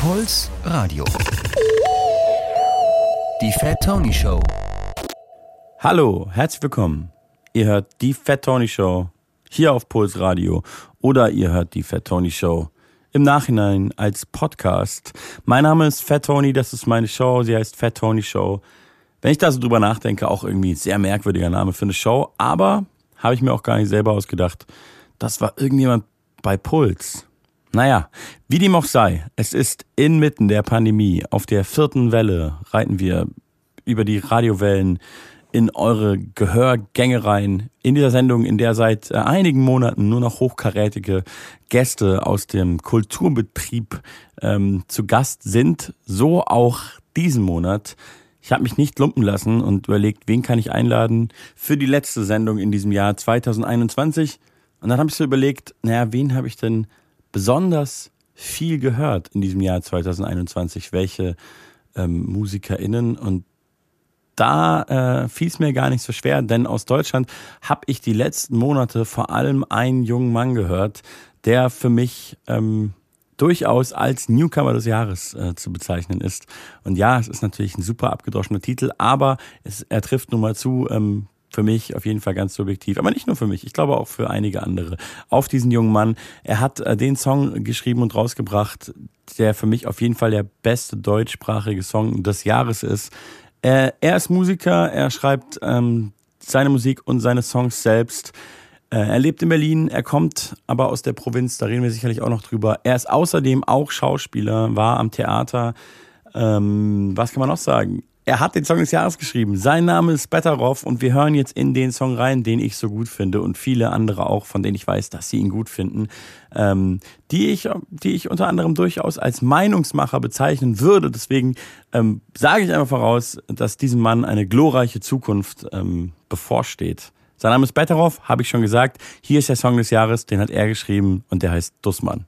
Puls Radio. Die Fat Tony Show. Hallo, herzlich willkommen. Ihr hört die Fat Tony Show hier auf Puls Radio oder ihr hört die Fat Tony Show im Nachhinein als Podcast. Mein Name ist Fat Tony, das ist meine Show, sie heißt Fat Tony Show. Wenn ich da so drüber nachdenke, auch irgendwie sehr merkwürdiger Name für eine Show, aber habe ich mir auch gar nicht selber ausgedacht. Das war irgendjemand bei Puls. Naja, wie dem auch sei, es ist inmitten der Pandemie, auf der vierten Welle reiten wir über die Radiowellen in eure Gehörgänge rein. In dieser Sendung, in der seit äh, einigen Monaten nur noch hochkarätige Gäste aus dem Kulturbetrieb ähm, zu Gast sind, so auch diesen Monat. Ich habe mich nicht lumpen lassen und überlegt, wen kann ich einladen für die letzte Sendung in diesem Jahr 2021. Und dann habe ich so überlegt, naja, wen habe ich denn besonders viel gehört in diesem Jahr 2021? Welche ähm, MusikerInnen? Und da äh, fiel es mir gar nicht so schwer, denn aus Deutschland habe ich die letzten Monate vor allem einen jungen Mann gehört, der für mich ähm, durchaus als Newcomer des Jahres äh, zu bezeichnen ist. Und ja, es ist natürlich ein super abgedroschener Titel, aber es, er trifft nun mal zu, ähm, für mich auf jeden Fall ganz subjektiv, aber nicht nur für mich, ich glaube auch für einige andere, auf diesen jungen Mann. Er hat äh, den Song geschrieben und rausgebracht, der für mich auf jeden Fall der beste deutschsprachige Song des Jahres ist. Er, er ist Musiker, er schreibt ähm, seine Musik und seine Songs selbst. Äh, er lebt in Berlin, er kommt aber aus der Provinz, da reden wir sicherlich auch noch drüber. Er ist außerdem auch Schauspieler, war am Theater. Ähm, was kann man noch sagen? Er hat den Song des Jahres geschrieben. Sein Name ist Betteroff und wir hören jetzt in den Song rein, den ich so gut finde und viele andere auch, von denen ich weiß, dass sie ihn gut finden, ähm, die ich, die ich unter anderem durchaus als Meinungsmacher bezeichnen würde. Deswegen ähm, sage ich einfach voraus, dass diesem Mann eine glorreiche Zukunft ähm, bevorsteht. Sein Name ist Betteroff, habe ich schon gesagt. Hier ist der Song des Jahres, den hat er geschrieben und der heißt Dussmann.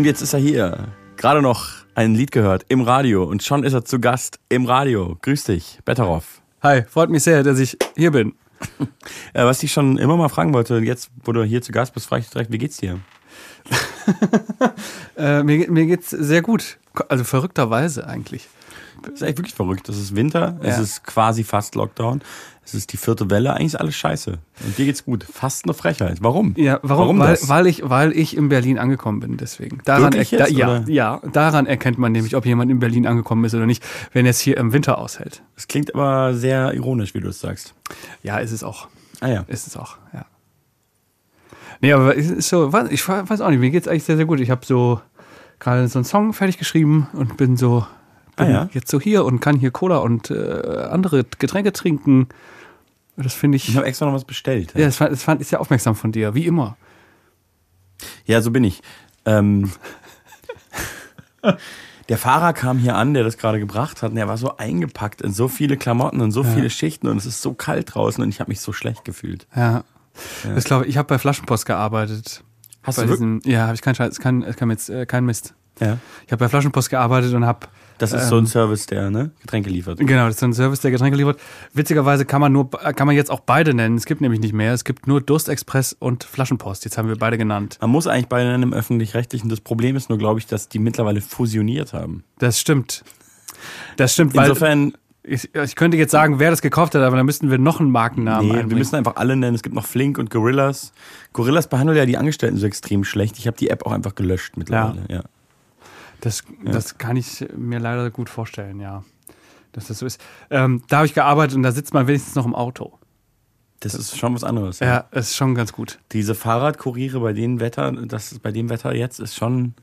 Und jetzt ist er hier. Gerade noch ein Lied gehört im Radio und schon ist er zu Gast im Radio. Grüß dich, Betteroff. Hi, freut mich sehr, dass ich hier bin. Äh, was ich schon immer mal fragen wollte, jetzt, wo du hier zu Gast bist, frage ich direkt, wie geht's dir? Äh, mir, mir geht's sehr gut. Also verrückterweise eigentlich. Das ist echt wirklich verrückt. Es ist Winter, es Ja. ist quasi fast Lockdown, es ist die vierte Welle, eigentlich ist alles scheiße. Und dir geht's gut. Fast eine Frechheit. Warum? Ja, warum? weil, das? weil ich, weil ich in Berlin angekommen bin, deswegen. Daran jetzt, ja, oder? ja, daran erkennt man nämlich, ob jemand in Berlin angekommen ist oder nicht, wenn er es hier im Winter aushält. Es klingt aber sehr ironisch, wie du es sagst. Ja, ist es auch. Ah ja. Ist es auch, ja. Nee, aber es ist so, ich weiß auch nicht, mir geht's eigentlich sehr, sehr gut. Ich habe so gerade so einen Song fertig geschrieben und bin so bin Ah ja? jetzt so hier und kann hier Cola und äh, andere Getränke trinken. Das finde ich. Ich habe extra noch was bestellt. ja, das fand, das fand ich sehr aufmerksam von dir, wie immer. Ja, so bin ich. Ähm, der Fahrer kam hier an, der das gerade gebracht hat, und er war so eingepackt in so viele Klamotten und so viele Schichten und es ist so kalt draußen und ich habe mich so schlecht gefühlt. Ja. Das glaube ich, ich habe bei Flaschenpost gearbeitet. Hast bei du diesem, Ja, habe ich keinen Scheiß, kein, kein, jetzt, äh, kein Mist. Ja. Ich habe bei Flaschenpost gearbeitet und habe Das ist so ein Service, der ne, Getränke liefert. Genau, das ist so ein Service, der Getränke liefert. Witzigerweise kann man nur, kann man jetzt auch beide nennen. Es gibt nämlich nicht mehr. Es gibt nur Durstexpress und Flaschenpost. Jetzt haben wir beide genannt. Man muss eigentlich bei einem öffentlich-rechtlichen. Das Problem ist nur, glaube ich, dass die mittlerweile fusioniert haben. Das stimmt. Das stimmt, weil Insofern, ich, ich könnte jetzt sagen, wer das gekauft hat, aber dann müssten wir noch einen Markennamen nee, wir einbringen. müssen einfach alle nennen. Es gibt noch Flink und Gorillas. Gorillas behandeln ja die Angestellten so extrem schlecht. Ich habe die App auch einfach gelöscht mittlerweile. Ja. Das, das kann ich mir leider gut vorstellen, ja. Dass das so ist. Ähm, da habe ich gearbeitet und da sitzt man wenigstens noch im Auto. Das ist schon was anderes. Ja, ist schon ganz gut. Diese Fahrradkuriere bei dem Wetter, das ist bei dem Wetter jetzt ist schon,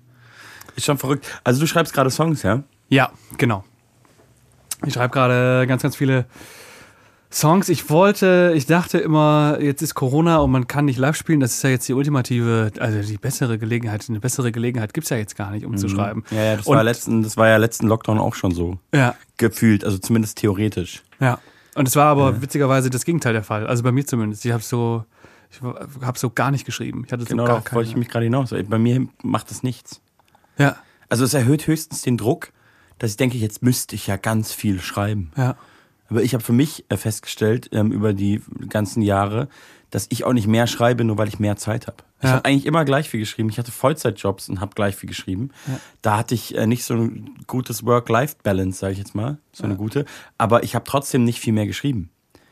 ist schon verrückt. Also du schreibst gerade Songs, ja? Ja, genau. Ich schreibe gerade ganz, ganz viele Songs. Ich wollte, ich dachte immer, jetzt ist Corona und man kann nicht live spielen. Das ist ja jetzt die ultimative, also die bessere Gelegenheit. Eine bessere Gelegenheit gibt's ja jetzt gar nicht, um zu schreiben. Ja, ja, das und, war letzten, das war ja letzten Lockdown auch schon so Ja, gefühlt, also zumindest theoretisch. ja. Und es war aber witzigerweise das Gegenteil der Fall. Also bei mir zumindest. Ich habe so, ich habe so gar nicht geschrieben. Ich hatte so Genau, gar darauf keine. wollte ich mich gerade hinaus. Bei mir macht das nichts. ja, Also es erhöht höchstens den Druck, dass ich denke, jetzt müsste ich ja ganz viel schreiben. ja. Aber ich habe für mich äh, festgestellt ähm, über die ganzen Jahre, dass ich auch nicht mehr schreibe, nur weil ich mehr Zeit habe. Ich Ja. habe eigentlich immer gleich viel geschrieben. Ich hatte Vollzeitjobs und habe gleich viel geschrieben. Da hatte ich äh, nicht so ein gutes Work-Life-Balance, sage ich jetzt mal, so eine gute. Aber ich habe trotzdem nicht viel mehr geschrieben.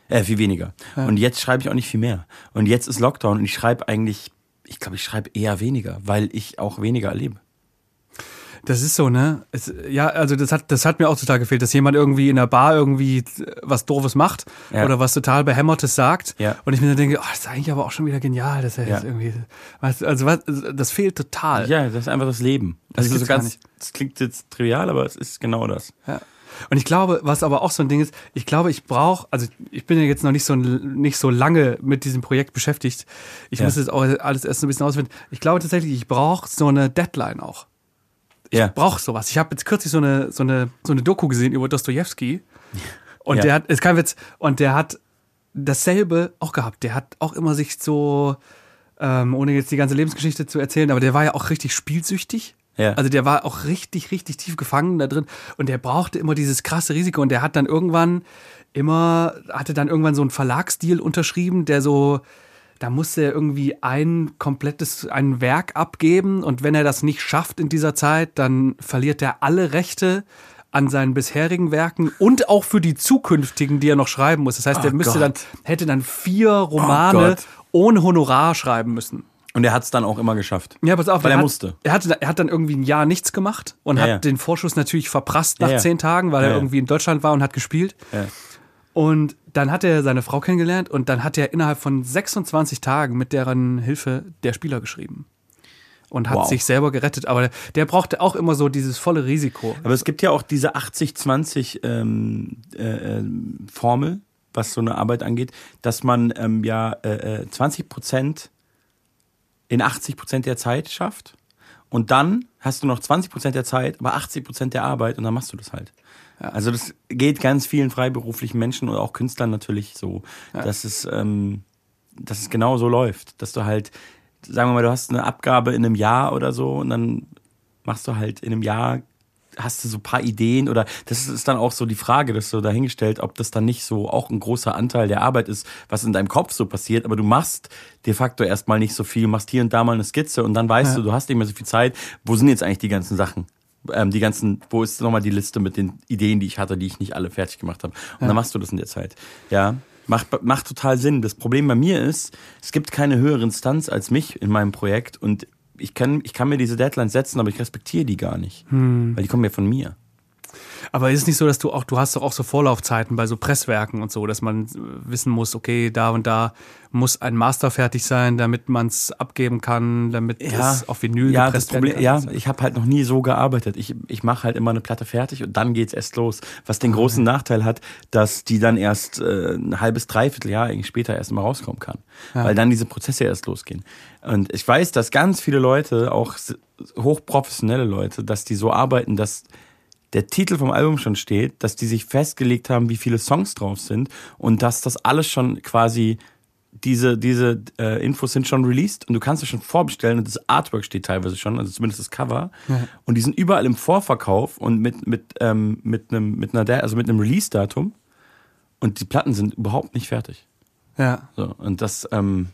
Äh, viel weniger. Und jetzt schreibe ich auch nicht viel mehr. Und jetzt ist Lockdown und ich schreibe eigentlich, ich glaube, ich schreibe eher weniger, weil ich auch weniger erlebe. Das ist so, ne? Es, ja, also das hat, das hat mir auch total gefehlt, dass jemand irgendwie in der Bar irgendwie was Doofes macht Ja. oder was total Behämmertes sagt. Ja. Und ich mir dann denke, oh, das ist eigentlich aber auch schon wieder genial, dass er Ja. jetzt irgendwie, also was, das fehlt total. Ja, das ist einfach das Leben. Das also so ganz, das klingt jetzt trivial, aber es ist genau das. Ja. Und ich glaube, was aber auch so ein Ding ist, ich glaube, ich brauche, also ich bin ja jetzt noch nicht so nicht so lange mit diesem Projekt beschäftigt. Ich Ja. muss jetzt auch alles erst ein bisschen ausfinden. Ich glaube tatsächlich, ich brauche so eine Deadline auch. Ja. brauche sowas. Ich habe jetzt kürzlich so eine, so eine, so eine Doku gesehen über Dostoevsky. Und Ja. der hat, ist kein Witz, und der hat dasselbe auch gehabt. Der hat auch immer sich so, ähm, ohne jetzt die ganze Lebensgeschichte zu erzählen, aber der war ja auch richtig spielsüchtig. Ja. Also der war auch richtig, richtig tief gefangen da drin. Und der brauchte immer dieses krasse Risiko. Und der hat dann irgendwann immer, hatte dann irgendwann so einen Verlagsdeal unterschrieben, der so, da musste er irgendwie ein komplettes, ein Werk abgeben. Und wenn er das nicht schafft in dieser Zeit, dann verliert er alle Rechte an seinen bisherigen Werken und auch für die zukünftigen, die er noch schreiben muss. Das heißt, er Oh müsste Gott. dann, hätte dann vier Romane Gott. ohne Honorar schreiben müssen. Und er hat es dann auch immer geschafft. Ja, pass auf, Weil er hat, musste. Er, hatte, er hat dann irgendwie ein Jahr nichts gemacht und Ja, hat ja. den Vorschuss natürlich verprasst nach Ja, ja. zehn Tagen, weil Ja, er ja. irgendwie in Deutschland war und hat gespielt. Und dann hat er seine Frau kennengelernt und dann hat er innerhalb von 26 Tagen mit deren Hilfe der Spieler geschrieben. Und hat Wow. sich selber gerettet. Aber der brauchte auch immer so dieses volle Risiko. Aber es gibt ja auch diese 80-20 ähm, äh, ähm, Formel, was so eine Arbeit angeht, dass man ähm, ja äh, äh, 20 Prozent in 80 Prozent der Zeit schafft und dann hast du noch 20 Prozent der Zeit, aber 80 Prozent der Arbeit und dann machst du das halt. Also das geht ganz vielen freiberuflichen Menschen oder auch Künstlern natürlich so, dass es ähm, dass es genau so läuft, dass du halt sagen wir mal, du hast eine Abgabe in einem Jahr oder so und dann machst du halt in einem Jahr, hast du so ein paar Ideen oder das ist dann auch so die Frage, dass du dahingestellt, ob das dann nicht so auch ein großer Anteil der Arbeit ist, was in deinem Kopf so passiert, aber du machst de facto erstmal nicht so viel, machst hier und da mal eine Skizze und dann weißt Ja. du, du hast nicht mehr so viel Zeit. Wo sind jetzt eigentlich die ganzen Sachen? Ähm, die ganzen, wo ist nochmal die Liste mit den Ideen, die ich hatte, die ich nicht alle fertig gemacht habe? Und dann machst du das in der Zeit. Ja. Macht, macht total Sinn. Das Problem bei mir ist, es gibt keine höhere Instanz als mich in meinem Projekt und ich kann, ich kann mir diese Deadlines setzen, aber ich respektiere die gar nicht. Weil die kommen ja von mir. Aber ist es nicht so, dass du auch, du hast doch auch so Vorlaufzeiten bei so Presswerken und so, dass man äh, wissen muss, okay, da und da muss ein Master fertig sein, damit man es abgeben kann, damit es auf Vinyl ja, das gepresst Problem, werden ja, ich habe halt noch nie so gearbeitet. Ich, ich mache halt immer eine Platte fertig und dann geht's erst los. Was den großen Nachteil hat, dass die dann erst äh, ein halbes, dreiviertel Jahr eigentlich später erst mal rauskommen kann. Weil dann diese Prozesse erst losgehen. Und ich weiß, dass ganz viele Leute, auch hochprofessionelle Leute, dass die so arbeiten, dass der Titel vom Album schon steht, dass die sich festgelegt haben, wie viele Songs drauf sind und dass das alles schon quasi diese, diese äh, Infos sind schon released und du kannst es schon vorbestellen und das Artwork steht teilweise schon, also zumindest das Cover. Und die sind überall im Vorverkauf und mit, mit, ähm, mit einem, mit einer, also mit einem Release-Datum und die Platten sind überhaupt nicht fertig. Ja. So, und das, ähm,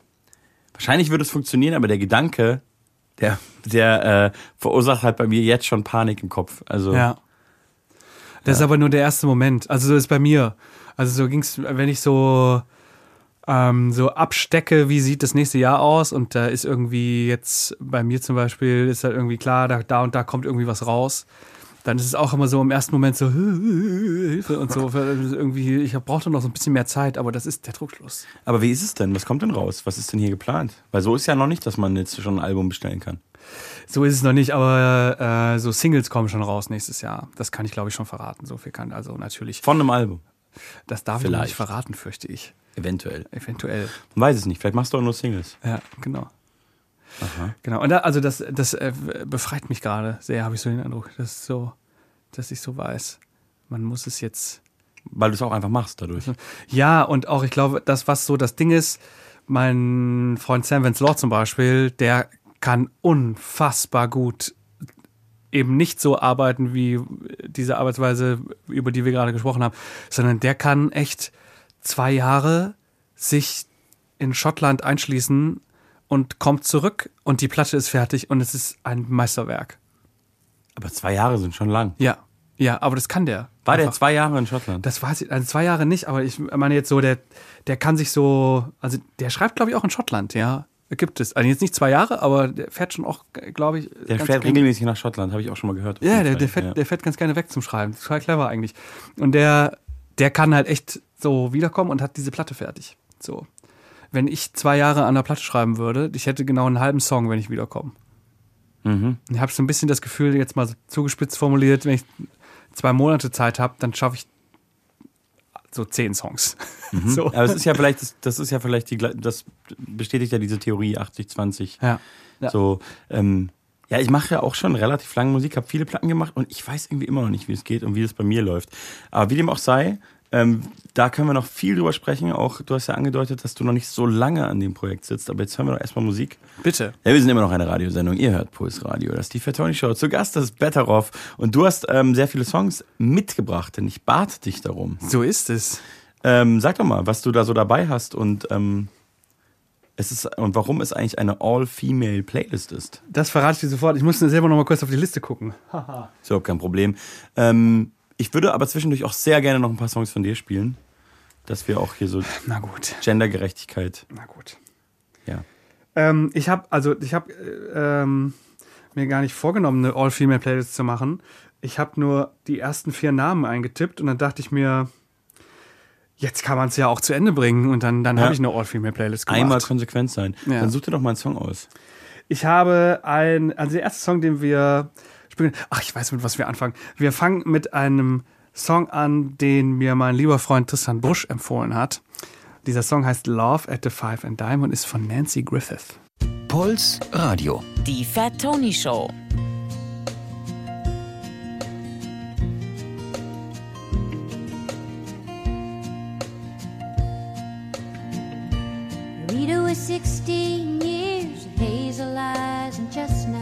wahrscheinlich würde es funktionieren, aber der Gedanke, der, der äh, verursacht halt bei mir jetzt schon Panik im Kopf. Also, Ja. Das ist aber nur der erste Moment. Also so ist bei mir. Also so ging's, wenn ich so ähm, so abstecke, wie sieht das nächste Jahr aus und da ist irgendwie jetzt bei mir zum Beispiel ist halt irgendwie klar, da, da und da kommt irgendwie was raus. Dann ist es auch immer so im ersten Moment so Hilfe und so. Irgendwie, ich brauchte noch so ein bisschen mehr Zeit, aber das ist der Druckschluss. Aber wie ist es denn? Was kommt denn raus? Was ist denn hier geplant? Weil so ist ja noch nicht, dass man jetzt schon ein Album bestellen kann. So ist es noch nicht, aber äh, so Singles kommen schon raus nächstes Jahr. Das kann ich, glaube ich, schon verraten. So viel kann also natürlich. Von einem Album. Das darf ich Vielleicht. nicht verraten, fürchte ich. Eventuell. Eventuell. Man weiß es nicht. Vielleicht machst du auch nur Singles. Ja, genau. Genau. Und da, also das, das äh, befreit mich gerade sehr, habe ich so den Eindruck. Das ist so, dass ich so weiß. Man muss es jetzt. Weil du es auch einfach machst dadurch. Ja, und auch, ich glaube, das, was so das Ding ist, mein Freund Sam Vance Law zum Beispiel, der kann unfassbar gut eben nicht so arbeiten wie diese Arbeitsweise, über die wir gerade gesprochen haben, sondern der kann echt zwei Jahre sich in Schottland einschließen und kommt zurück und die Platte ist fertig und es ist ein Meisterwerk. Aber zwei Jahre sind schon lang. Ja, ja, aber das kann der. War der Einfach. zwei Jahre in Schottland? Das weiß ich, also zwei Jahre nicht, aber ich meine jetzt so, der, der kann sich so, also der schreibt, glaube ich, auch in Schottland, ja. Gibt es. Also jetzt nicht zwei Jahre, aber der fährt schon auch, glaube ich. der fährt regelmäßig nach Schottland, habe ich auch schon mal gehört. Ja, der, der, fährt, Ja. der fährt ganz gerne weg zum Schreiben. Total clever eigentlich. Und der, der kann halt echt so wiederkommen und hat diese Platte fertig. So. Wenn ich zwei Jahre an der Platte schreiben würde, ich hätte genau einen halben Song, wenn ich wiederkomme. Mhm. Ich habe so ein bisschen das Gefühl, jetzt mal zugespitzt formuliert, wenn ich zwei Monate Zeit habe, dann schaffe ich so zehn Songs. So. Aber es ist ja vielleicht, das, das ist ja vielleicht die, das bestätigt ja diese Theorie 80-20. Ja. Ja. So, ähm, ja, ich mache ja auch schon relativ lange Musik, habe viele Platten gemacht und ich weiß irgendwie immer noch nicht, wie es geht und wie es bei mir läuft. Aber wie dem auch sei, ähm, da können wir noch viel drüber sprechen. Auch du hast ja angedeutet, dass du noch nicht so lange an dem Projekt sitzt, aber jetzt hören wir doch erstmal Musik. Bitte. Ja, wir sind immer noch eine Radiosendung. Ihr hört Puls Radio. Das ist die Fatoni Show. Zu Gast das ist Betteroff. Und du hast ähm, sehr viele Songs mitgebracht, denn ich bat dich darum. So ist es. Ähm, sag doch mal, was du da so dabei hast und ähm, es ist und warum es eigentlich eine All-Female Playlist ist. Das verrate ich dir sofort. Ich muss selber noch mal kurz auf die Liste gucken. Ist überhaupt kein Problem. Ähm, ich würde aber zwischendurch auch sehr gerne noch ein paar Songs von dir spielen, dass wir auch hier so Na gut. Gendergerechtigkeit. Na gut. Ja. Ähm, ich habe also ich habe äh, ähm, mir gar nicht vorgenommen, eine All-Female-Playlist zu machen. Ich habe nur die ersten vier Namen eingetippt und dann dachte ich mir, jetzt kann man es ja auch zu Ende bringen und dann, dann Ja. habe ich eine All-Female-Playlist gemacht. Einmal konsequent sein. Ja. Dann such dir doch mal einen Song aus. Ich habe ein, also der erste Song, den wir spielen, ach, ich weiß, mit was wir anfangen. Wir fangen mit einem Song an, den mir mein lieber Freund Tristan Busch empfohlen hat. Dieser Song heißt Love at the Five and Dime und ist von Nancy Griffith. Puls Radio. Die Fat Tony Show. Rita was 16 years, hazel eyes and chestnut hair. She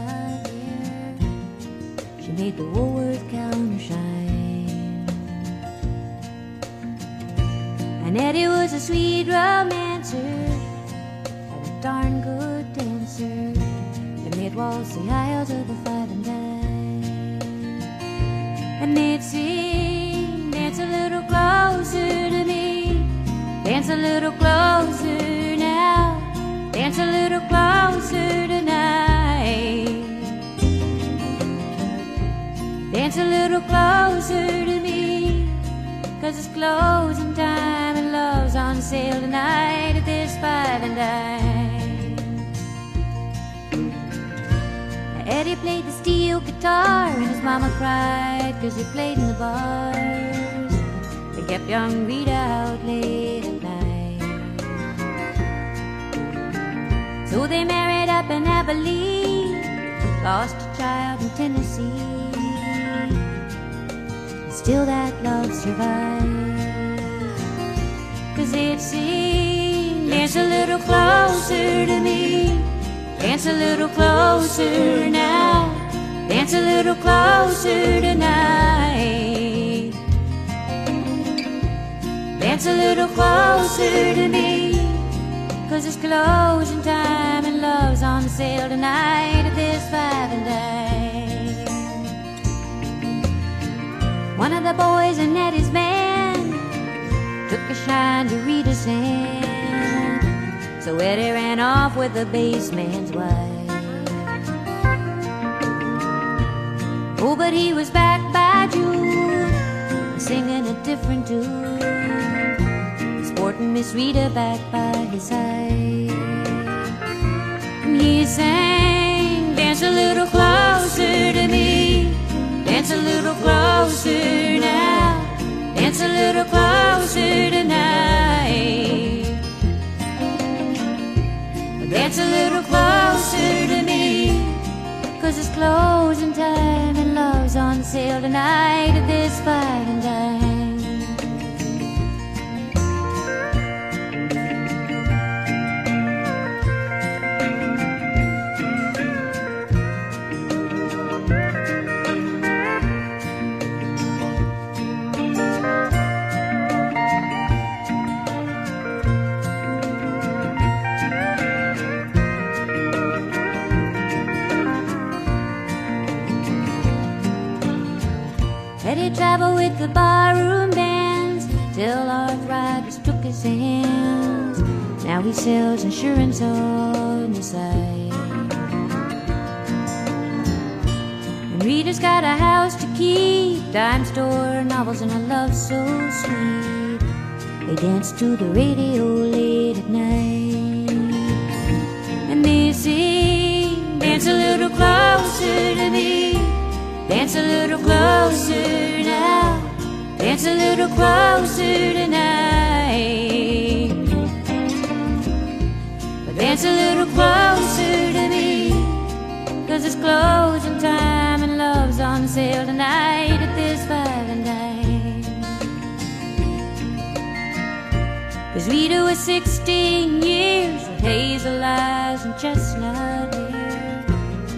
made the Woolworth counter shine. And Eddie was a sweet romancer and a darn good dancer. And they'd waltz the aisles of the five and dime. And they'd sing, dance a little closer to me, dance a little closer now, dance a little closer Dance a little closer to me, cause it's closing time and love's on sale tonight at this five and dime. Eddie played the steel guitar and his mama cried cause he played in the bars. They kept young Rita out late at night. So they married up in Abilene, lost a child in Tennessee. Still that love survives. Cause it seemed dance a little closer to me. Dance a little closer now. Dance a little closer tonight. Dance a little closer to me. Cause it's closing time and love's on sale tonight at this five and dime. One of the boys in Eddie's band took a shine to Rita's hand. So Eddie ran off with the bassman's wife. Oh, but he was back by June, singing a different tune, sporting Miss Rita back by his side. He sang, a little closer tonight. Dance a little closer to me. Cause it's closing time and love's on sale tonight at this five and the barroom bands till arthritis took his hands. Now he sells insurance on the side. Rita's got a house to keep, dime store, novels, and a love so sweet. They dance to the radio late at night. And they sing, dance a little closer to me. Dance a little closer. Dance a little closer tonight. Dance a little closer to me. Cause it's closing time and love's on sale tonight at this five and dime. Cause Rita was 16 years with hazel eyes and chestnut hair.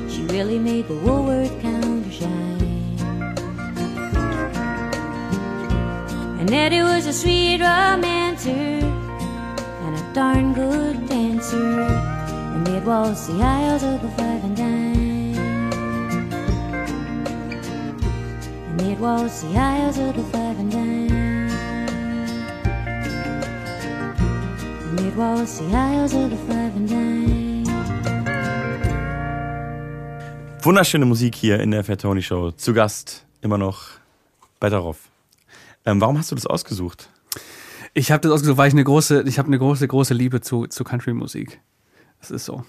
She really made the Woolworth counter shine. And Eddie was a sweet romancer and a darn good dancer. And they'd waltz the aisles of the five and dime. And they'd waltz the aisles of the five and dime. And they'd waltz the aisles of the five and dime. Wunderschöne Musik hier in der Fat Tony Show. Zu Gast immer noch bei Darauf. Ähm, warum hast du das ausgesucht? Ich habe das ausgesucht, weil ich eine große, ich habe eine große, große Liebe zu, zu Country-Musik. Das ist so.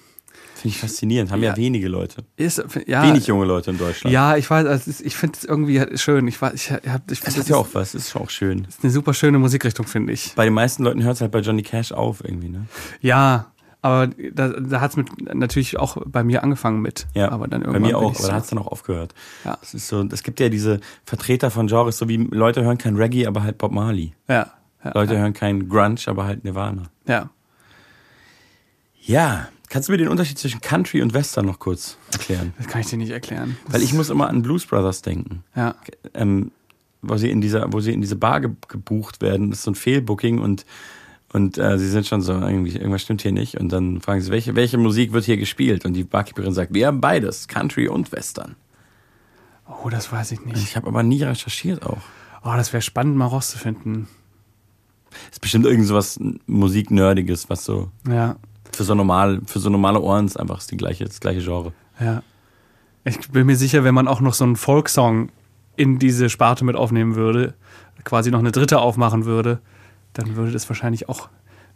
Finde ich faszinierend. Haben ja, Ja. wenige Leute. Ist, ja, Wenig junge Leute in Deutschland. Ja, ich weiß, also ich finde es irgendwie schön. Ich, weiß, ich, hab, ich Das finde hat ja auch was. Ist auch schön. ist eine super schöne Musikrichtung, finde ich. Bei den meisten Leuten hört es halt bei Johnny Cash auf irgendwie, ne? Ja, aber da, da hat es natürlich auch bei mir angefangen mit. Ja, aber dann bei irgendwann mir bin auch, aber da hat es dann auch aufgehört. Ja. Es ist so, es gibt ja diese Vertreter von Genres, so wie Leute hören kein Reggae, aber halt Bob Marley. Ja, ja, Leute ja, hören kein Grunge, aber halt Nirvana. ja. Ja, Kannst du mir den Unterschied zwischen Country und Western noch kurz erklären? Das kann ich dir nicht erklären. Weil ich muss immer an Blues Brothers denken. Ja. Ähm, wo sie in dieser, wo sie in diese Bar ge gebucht werden, das ist so ein Fehlbooking und und äh, sie sind schon so, irgendwie, irgendwas stimmt hier nicht. Und dann fragen sie, welche, welche Musik wird hier gespielt? Und die Barkeeperin sagt, wir haben beides, Country und Western. Oh, das weiß ich nicht. Ich habe aber nie recherchiert auch. Oh, das wäre spannend, mal rauszufinden. Ist bestimmt irgend sowas Musiknerdiges, was so Ja, für so normal, für so normale Ohren ist einfach die gleiche, das gleiche Genre. ja. Ich bin mir sicher, wenn man auch noch so einen Folksong in diese Sparte mit aufnehmen würde, quasi noch eine dritte aufmachen würde, dann würde das wahrscheinlich auch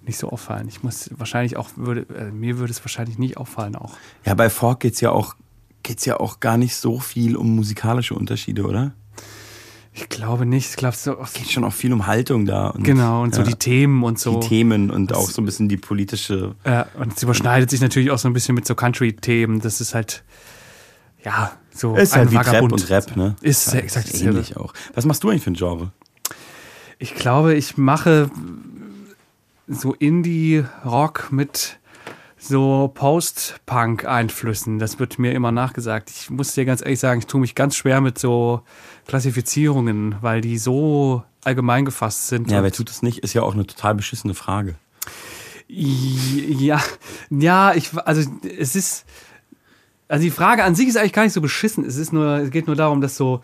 nicht so auffallen. Ich muss wahrscheinlich auch, würde, äh, mir würde es wahrscheinlich nicht auffallen auch. Ja, bei Folk geht's ja auch, geht's ja auch gar nicht so viel um musikalische Unterschiede, oder? Ich glaube nicht. Ich glaube so. Geht schon auch viel um Haltung da. Und, Genau, und so ja, die Themen und so. die Themen und Das- auch so ein bisschen die politische. Ja, und es überschneidet sich natürlich auch so ein bisschen mit so Country-Themen. Das ist halt, ja, so Ist ein halt wie Trap und Rap, ne? Ist halt exakt ähnlich auch. Was machst du eigentlich für ein Genre? Ich glaube, ich mache so Indie-Rock mit so Post-Punk-Einflüssen. Das wird mir immer nachgesagt. Ich muss dir ganz ehrlich sagen, ich tue mich ganz schwer mit so Klassifizierungen, weil die so allgemein gefasst sind. Ja, wer tut das nicht? Ist ja auch eine total beschissene Frage. Ja, ja, ich, also es ist, also die Frage an sich ist eigentlich gar nicht so beschissen. Es ist nur, es geht nur darum, dass so,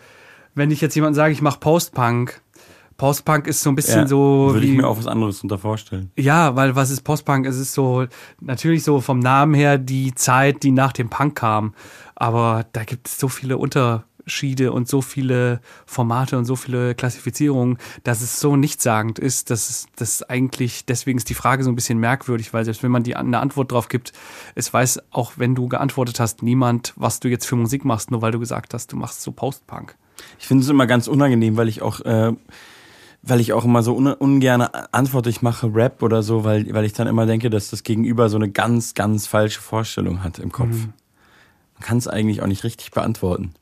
wenn ich jetzt jemandem sage, ich mache Post-Punk, Post-Punk ist so ein bisschen so würde ich mir auch was anderes unter vorstellen. ja, weil was ist Post-Punk? Es ist so, natürlich so vom Namen her die Zeit, die nach dem Punk kam. Aber da gibt es so viele Unterschiede und so viele Formate und so viele Klassifizierungen, dass es so nichtssagend ist, dass es das eigentlich, deswegen ist die Frage so ein bisschen merkwürdig, weil selbst wenn man die eine Antwort drauf gibt, es weiß auch, wenn du geantwortet hast, niemand, was du jetzt für Musik machst, nur weil du gesagt hast, du machst so Post-Punk. Ich finde es immer ganz unangenehm, weil ich auch, äh, weil ich auch immer so un ungern antworte, ich mache Rap oder so, weil, weil ich dann immer denke, dass das Gegenüber so eine ganz, ganz falsche Vorstellung hat im Kopf. Mhm. Man kann es eigentlich auch nicht richtig beantworten.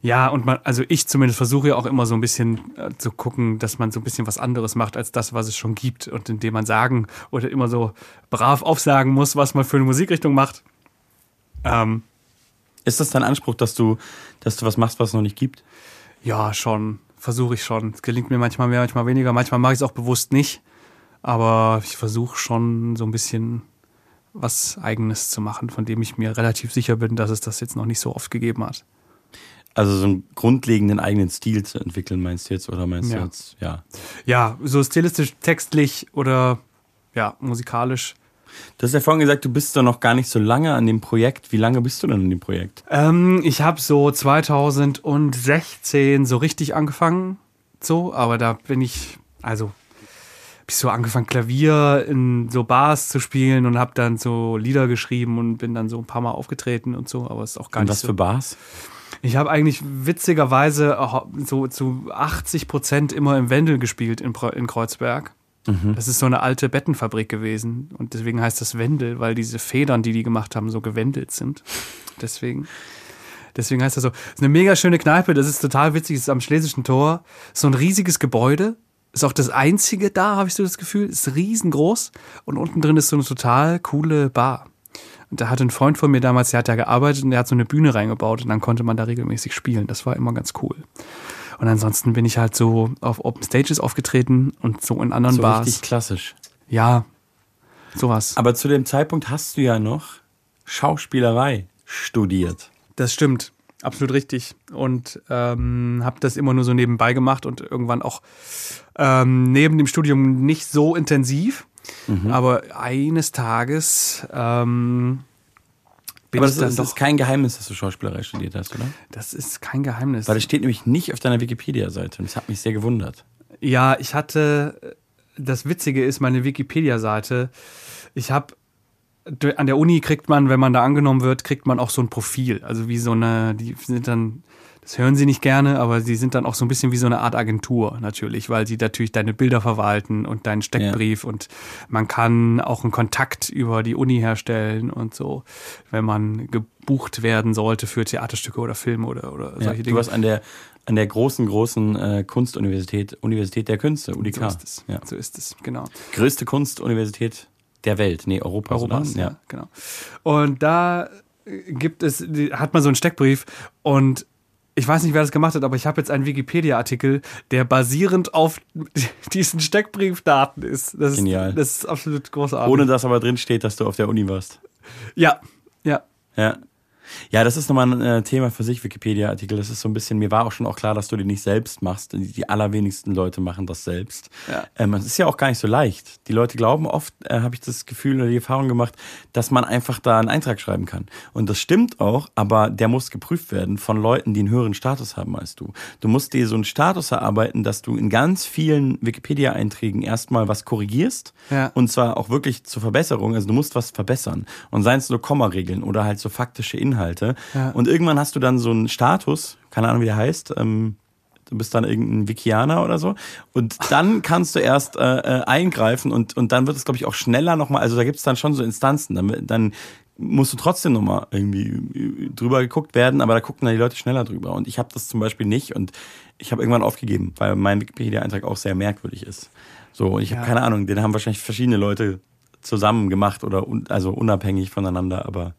Ja, und man, also ich zumindest versuche ja auch immer so ein bisschen äh, zu gucken, dass man so ein bisschen was anderes macht als das, was es schon gibt. Und indem man sagen oder immer so brav aufsagen muss, was man für eine Musikrichtung macht. Ähm, Ist das dein Anspruch, dass du, dass du was machst, was es noch nicht gibt? ja, schon. Versuche ich schon. Es gelingt mir manchmal mehr, manchmal weniger. Manchmal mache ich es auch bewusst nicht. Aber ich versuche schon so ein bisschen was Eigenes zu machen, von dem ich mir relativ sicher bin, dass es das jetzt noch nicht so oft gegeben hat. Also so einen grundlegenden eigenen Stil zu entwickeln, meinst du jetzt? Oder meinst Ja. du jetzt, ja. Ja, so stilistisch, textlich oder ja, musikalisch. Du hast ja vorhin gesagt, du bist doch noch gar nicht so lange an dem Projekt. Wie lange bist du denn an dem Projekt? Ähm, ich habe so 2016 so richtig angefangen, so, aber da bin ich, also, ich so angefangen, Klavier in so Bars zu spielen und habe dann so Lieder geschrieben und bin dann so ein paar Mal aufgetreten und so, aber es ist auch gar Und nicht was so. für Bars? Ich habe eigentlich witzigerweise auch so zu 80 Prozent immer im Wendel gespielt in, in Kreuzberg. Das ist so eine alte Bettenfabrik gewesen und deswegen heißt das Wendel, weil diese Federn, die die gemacht haben, so gewendelt sind. Deswegen. Deswegen heißt das so. Das ist eine mega schöne Kneipe, das ist total witzig, das ist am Schlesischen Tor. So ein riesiges Gebäude. Ist auch das einzige da, habe ich so das Gefühl. Ist riesengroß und unten drin ist so eine total coole Bar. Und da hatte ein Freund von mir damals, der hat da gearbeitet und der hat so eine Bühne reingebaut und dann konnte man da regelmäßig spielen. Das war immer ganz cool. Und ansonsten bin ich halt so auf Open Stages aufgetreten und so in anderen So Bars. richtig klassisch. Ja, sowas. Aber zu dem Zeitpunkt hast du ja noch Schauspielerei studiert. Das stimmt, absolut richtig. Und ähm, habe das immer nur so nebenbei gemacht und irgendwann auch ähm, neben dem Studium nicht so intensiv. Mhm. Aber eines Tages ähm, bin Aber das doch. ist kein Geheimnis, dass du Schauspielerei studiert hast, oder? das ist kein Geheimnis. Weil das steht nämlich nicht auf deiner Wikipedia-Seite und das hat mich sehr gewundert. Ja, ich hatte, das Witzige ist, meine Wikipedia-Seite, ich habe, an der Uni kriegt man, wenn man da angenommen wird, kriegt man auch so ein Profil. Also wie so eine, die sind dann, das hören sie nicht gerne, aber sie sind dann auch so ein bisschen wie so eine Art Agentur natürlich, weil sie natürlich deine Bilder verwalten und deinen Steckbrief und man kann auch einen Kontakt über die Uni herstellen und so, wenn man gebucht werden sollte für Theaterstücke oder Filme oder, oder Ja, solche du Dinge. warst an der, an der großen, großen äh, Kunstuniversität, Universität der Künste, UDK. so ist es. Ja. So ist es, genau. Größte Kunstuniversität der Welt, nee, Europas, Europas, oder? ja, genau. Und da äh, gibt es, hat man so einen Steckbrief und ich weiß nicht, wer das gemacht hat, aber ich habe jetzt einen Wikipedia-Artikel, der basierend auf diesen Steckbriefdaten ist. Das Genial. Ist, das ist absolut großartig. Ohne dass aber drin steht, dass du auf der Uni warst. ja, ja. Ja. Ja, das ist nochmal ein äh, Thema für sich, Wikipedia-Artikel. Das ist so ein bisschen, mir war auch schon auch klar, dass du die nicht selbst machst. Die, die allerwenigsten Leute machen das selbst. Ja. Ähm, es ist ja auch gar nicht so leicht. Die Leute glauben oft, äh, habe ich das Gefühl oder die Erfahrung gemacht, dass man einfach da einen Eintrag schreiben kann. Und das stimmt auch, aber der muss geprüft werden von Leuten, die einen höheren Status haben als du. Du musst dir so einen Status erarbeiten, dass du in ganz vielen Wikipedia-Einträgen erstmal was korrigierst. Ja. Und zwar auch wirklich zur Verbesserung. Also du musst was verbessern. Und seien es nur Kommaregeln oder halt so faktische Inhalte. Ja. Und irgendwann hast du dann so einen Status, keine Ahnung, wie der heißt. Ähm, du bist dann irgendein Wikianer oder so. Und dann kannst du erst äh, äh, eingreifen und, und dann wird es, glaube ich, auch schneller nochmal. Also da gibt es dann schon so Instanzen. Dann, dann musst du trotzdem nochmal irgendwie drüber geguckt werden, aber da gucken dann die Leute schneller drüber. Und ich habe das zum Beispiel nicht und ich habe irgendwann aufgegeben, weil mein Wikipedia-Eintrag auch sehr merkwürdig ist. So, und ich habe Ja. keine Ahnung, den haben wahrscheinlich verschiedene Leute zusammen gemacht oder un, also unabhängig voneinander, aber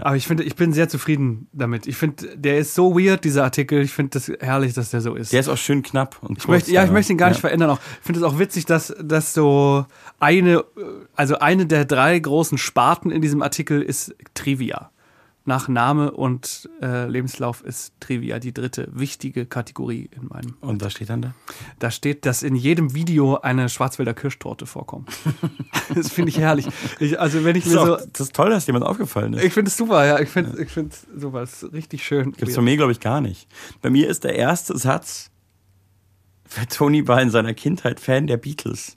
Aber ich finde, ich bin sehr zufrieden damit. Ich finde, der ist so weird, dieser Artikel. Ich finde das herrlich, dass der so ist. der ist auch schön knapp und Ich möchte, ja, ich möchte ihn gar nicht ja. verändern. Auch. Ich finde es auch witzig, dass, dass so eine, also eine der drei großen Sparten in diesem Artikel ist Trivia. Nach Name und äh, Lebenslauf ist Trivia die dritte wichtige Kategorie in meinem. Und was steht dann da? Da steht, dass in jedem Video eine Schwarzwälder Kirschtorte vorkommt. das finde ich herrlich. Ich, also wenn ich Das mir ist, so, auch, das ist toll, dass jemand aufgefallen ist. ich finde es super, ja, ich finde, ich finde es super, es ist richtig schön. Gibt's von mir, glaube ich, gar nicht. Bei mir ist der erste Satz, Tony war in seiner Kindheit Fan der Beatles.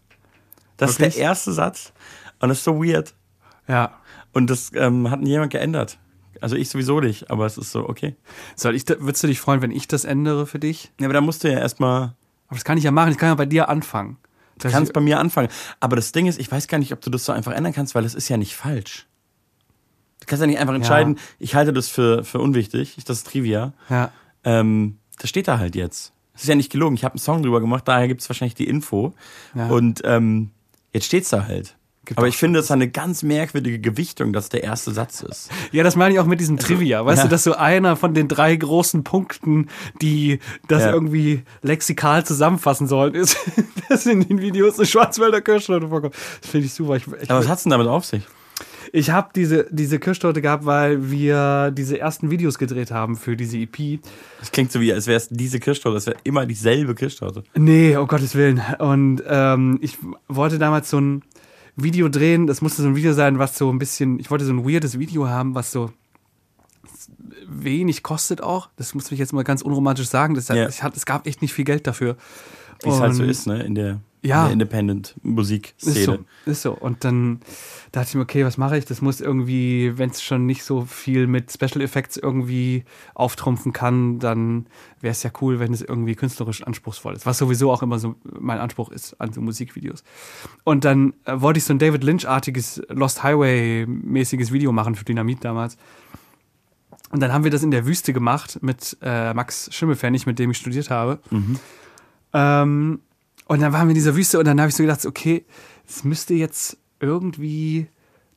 Das ist Wirklich? der erste Satz. Und das ist so weird. Ja. Und das ähm, hat nie jemand geändert. Also ich sowieso nicht, aber es ist so, okay. Soll ich, würdest du dich freuen, wenn ich das ändere für dich? Ja, aber da musst du ja erstmal, Aber das kann ich ja machen. Ich kann ja bei dir anfangen. du kannst bei mir anfangen. Aber das Ding ist, ich weiß gar nicht, ob du das so einfach ändern kannst, weil es ist ja nicht falsch. Du kannst ja nicht einfach entscheiden, ich halte das für, für unwichtig, das ist Trivia. Ja. Ähm, das steht da halt jetzt. Es ist ja nicht gelogen. Ich habe einen Song drüber gemacht, daher gibt es wahrscheinlich die Info. Ja. Und ähm, jetzt steht's da halt. Gibt Aber ich finde, es hat eine ganz merkwürdige Gewichtung, dass der erste Satz ist. Ja, das meine ich auch mit diesem Trivia. Weißt ja. du, dass so einer von den drei großen Punkten, die das Ja. irgendwie lexikal zusammenfassen sollen, ist, dass in den Videos eine Schwarzwälder Kirschtorte vorkommt. Das finde ich super. Ich, ich, Aber was hat's denn damit auf sich? ich habe diese, diese Kirschtorte gehabt, weil wir diese ersten Videos gedreht haben für diese EP. Das klingt so wie, als wäre es diese Kirschtorte, das wäre immer dieselbe Kirschtorte. Nee, um Gottes Willen. Und ähm, ich wollte damals so ein Video drehen. Das musste so ein Video sein, was so ein bisschen. Ich wollte so ein weirdes Video haben, was so wenig kostet auch. Das muss ich jetzt mal ganz unromantisch sagen. Das, Ja. es, hat, es gab echt nicht viel Geld dafür. Wie es halt so ist, ne? In der, Ja. der Independent-Musikszene. Ist so, ist so. Und dann dachte ich mir, okay, was mache ich? Das muss irgendwie, wenn es schon nicht so viel mit Special Effects irgendwie auftrumpfen kann, dann wäre es ja cool, wenn es irgendwie künstlerisch anspruchsvoll ist. Was sowieso auch immer so mein Anspruch ist an so Musikvideos. Und dann äh, wollte ich so ein David Lynch-artiges Lost Highway-mäßiges Video machen für Dynamit damals. Und dann haben wir das in der Wüste gemacht mit äh, Max Schimmelfennig, mit dem ich studiert habe. Ähm, und dann waren wir in dieser Wüste und dann habe ich so gedacht, okay, es müsste jetzt irgendwie.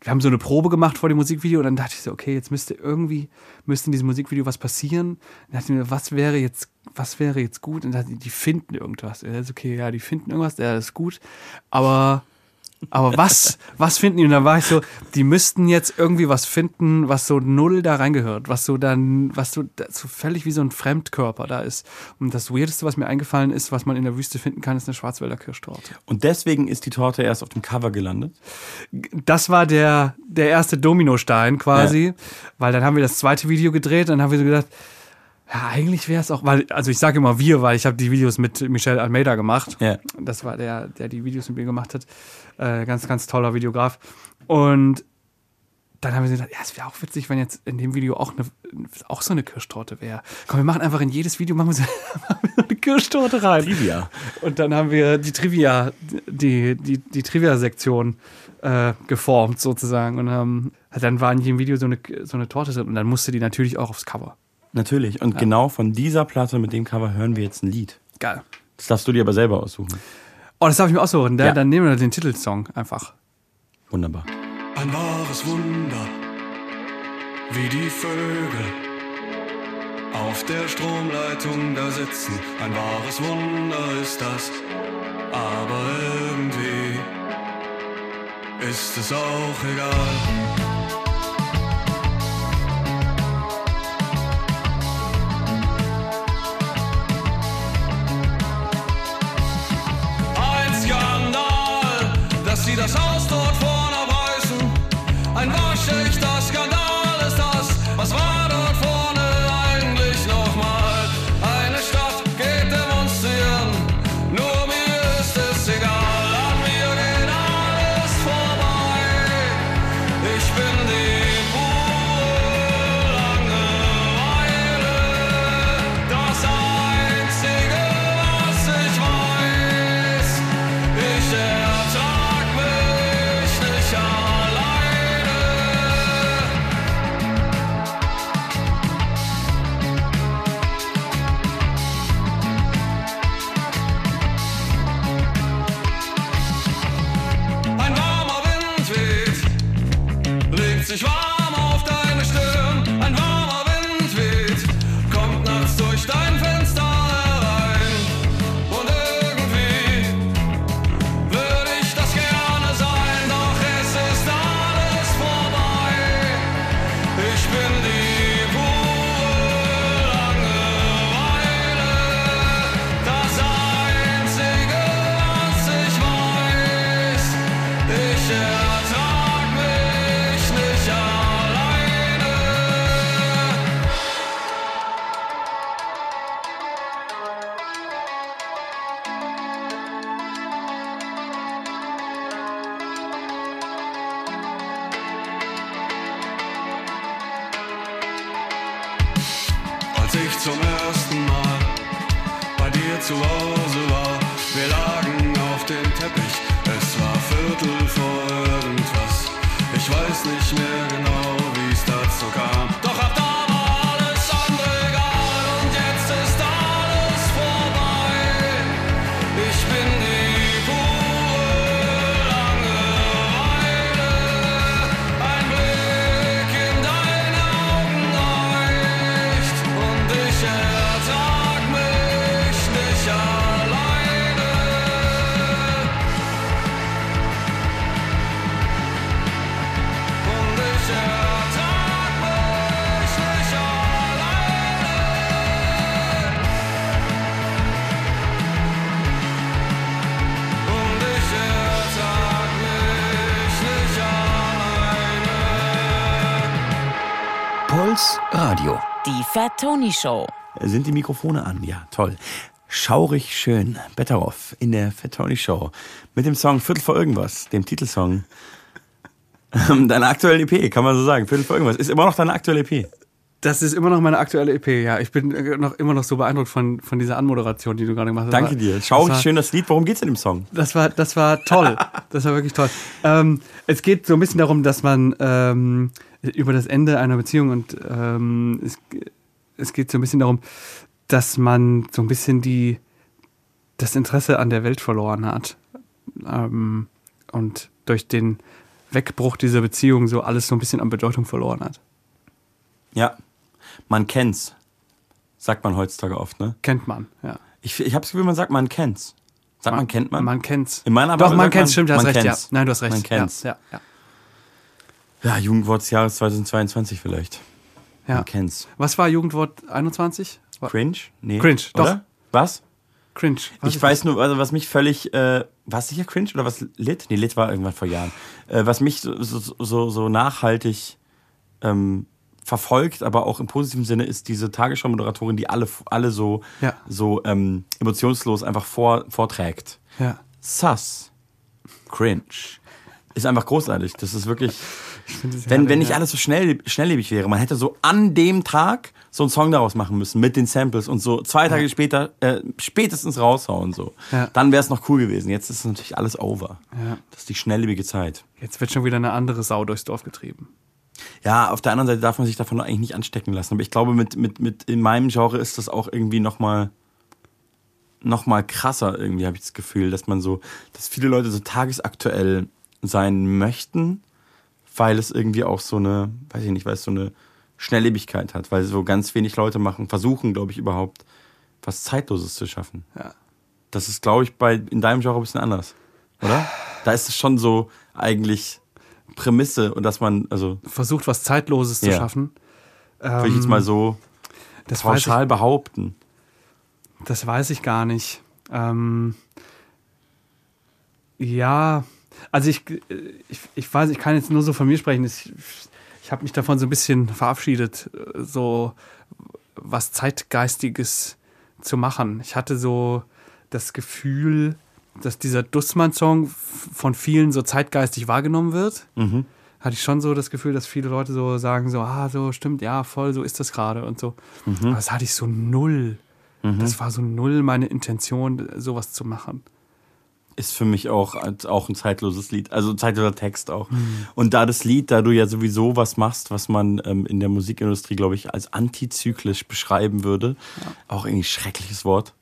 Wir haben so eine Probe gemacht vor dem Musikvideo und dann dachte ich so, okay, jetzt müsste irgendwie, müsste in diesem Musikvideo was passieren. Dann dachte ich mir, was wäre jetzt, was wäre jetzt gut? Und dann dachte ich, die finden irgendwas. Ja, ist okay, ja, die finden irgendwas, ja, das ist gut. Aber, aber was, was finden die? Und dann war ich so, die müssten jetzt irgendwie was finden, was so null da reingehört, was so dann, was so, so völlig wie so ein Fremdkörper da ist. Und das Weirdeste, was mir eingefallen ist, was man in der Wüste finden kann, ist eine Schwarzwälder Kirschtorte. Und deswegen ist die Torte erst auf dem Cover gelandet. das war der, der erste Dominostein quasi, weil dann haben wir das zweite Video gedreht, dann haben wir so gedacht, ja, eigentlich wäre es auch, weil, also ich sage immer wir, weil ich habe die Videos mit Michel Almeida gemacht. Ja. Das war der, der die Videos mit mir gemacht hat. Äh, ganz, ganz toller Videograf. Und dann haben wir gedacht, ja, es wäre auch witzig, wenn jetzt in dem Video auch, eine, auch so eine Kirschtorte wäre. Komm, wir machen einfach in jedes Video machen wir so, machen wir so eine Kirschtorte rein. Trivia. Und dann haben wir die Trivia, die, die, die Trivia-Sektion äh, geformt sozusagen. Und ähm, dann war in jedem Video so eine, so eine Torte drin. Und dann musste die natürlich auch aufs Cover. Natürlich. Und genau von dieser Platte mit dem Cover hören wir jetzt ein Lied. Geil. Das darfst du dir aber selber aussuchen. Oh, das darf ich mir aussuchen. Da, Ja. Dann nehmen wir den Titelsong einfach. Wunderbar. Ein wahres Wunder, wie die Vögel auf der Stromleitung da sitzen. Ein wahres Wunder ist das, aber irgendwie ist es auch egal. Dass sie Fat Tony Show. Sind die Mikrofone an? Ja, toll. Schaurig schön. Betteroff in der Fat Tony Show. Mit dem Song Viertel vor irgendwas, dem Titelsong. Ähm, Deine aktuelle EP, kann man so sagen. Viertel vor irgendwas. Ist immer noch deine aktuelle EP. Das ist immer noch meine aktuelle EP, ja. Ich bin äh, noch, immer noch so beeindruckt von, von dieser Anmoderation, die du gerade gemacht hast. Danke dir. Schaurig das war- schön das Lied. Worum geht's in dem Song? Das war, das war toll. Das war wirklich toll. Ähm, es geht so ein bisschen darum, dass man ähm, über das Ende einer Beziehung und ähm, es, es geht so ein bisschen darum, dass man so ein bisschen die, das Interesse an der Welt verloren hat. Ähm, und durch den Wegbruch dieser Beziehung so alles so ein bisschen an Bedeutung verloren hat. Ja, man kennt's. Sagt man heutzutage oft, ne? Kennt man, ja. Ich, ich habe das Gefühl, man sagt, man kennt's. Sagt man, kennt man? Man kennt's. In meiner Doch, man kennt's, stimmt, du hast man recht, ja. kennt's. Nein, du hast recht. Man kennt's. Ja, ja, Ja, Jugendwort des Jahres 2022 vielleicht. Ja. Man kennt's. Was war Jugendwort 21? War- Cringe? Nee. Cringe, doch. Oder? Was? Cringe. Ich weiß nur, also was mich völlig, äh, war es sicher cringe oder was Lit? Nee, Lit war irgendwann vor Jahren. Äh, was mich so, so, so, so nachhaltig ähm, verfolgt, aber auch im positiven Sinne, ist diese Tagesschau-Moderatorin, die alle, alle so, Ja. so ähm, emotionslos einfach vor, vorträgt. Ja. Sass. Cringe. Ist einfach großartig. Das ist wirklich. Wenn, wenn nicht ja. alles so schnell, schnelllebig wäre, man hätte so an dem Tag so einen Song daraus machen müssen mit den Samples und so zwei Tage später äh, spätestens raushauen so. Ja. Dann wäre es noch cool gewesen. Jetzt ist es natürlich alles over. Ja. Das ist die schnelllebige Zeit. Jetzt wird schon wieder eine andere Sau durchs Dorf getrieben. Ja, auf der anderen Seite darf man sich davon eigentlich nicht anstecken lassen. Aber ich glaube, mit, mit, mit in meinem Genre ist das auch irgendwie nochmal noch mal krasser, irgendwie habe ich das Gefühl, dass man so, dass viele Leute so tagesaktuell sein möchten, weil es irgendwie auch so eine, weiß ich nicht, weil es so eine Schnelllebigkeit hat, weil so ganz wenig Leute machen, versuchen, glaube ich, überhaupt was Zeitloses zu schaffen. Ja. Das ist, glaube ich, bei in deinem Genre ein bisschen anders, oder? Da ist es schon so eigentlich Prämisse und dass man, also Versucht, was Zeitloses zu Ja. schaffen. würde ich jetzt mal so das pauschal behaupten. ich, das weiß ich gar nicht. Ähm, ja, also ich, ich, ich weiß, ich kann jetzt nur so von mir sprechen. Ich, ich habe mich davon so ein bisschen verabschiedet, so was Zeitgeistiges zu machen. Ich hatte so das Gefühl, dass dieser Dussmann-Song von vielen so zeitgeistig wahrgenommen wird. Mhm. Hatte ich schon so das Gefühl, dass viele Leute so sagen, so, ah, so stimmt, ja, voll, so ist das gerade und so. Aber das hatte ich so null. Das war so null meine Intention, sowas zu machen. Ist für mich auch, auch ein zeitloses Lied, also ein zeitloser Text auch. Und da das Lied, da du ja sowieso was machst, was man ähm, in der Musikindustrie, glaube ich, als antizyklisch beschreiben würde, auch irgendwie schreckliches Wort.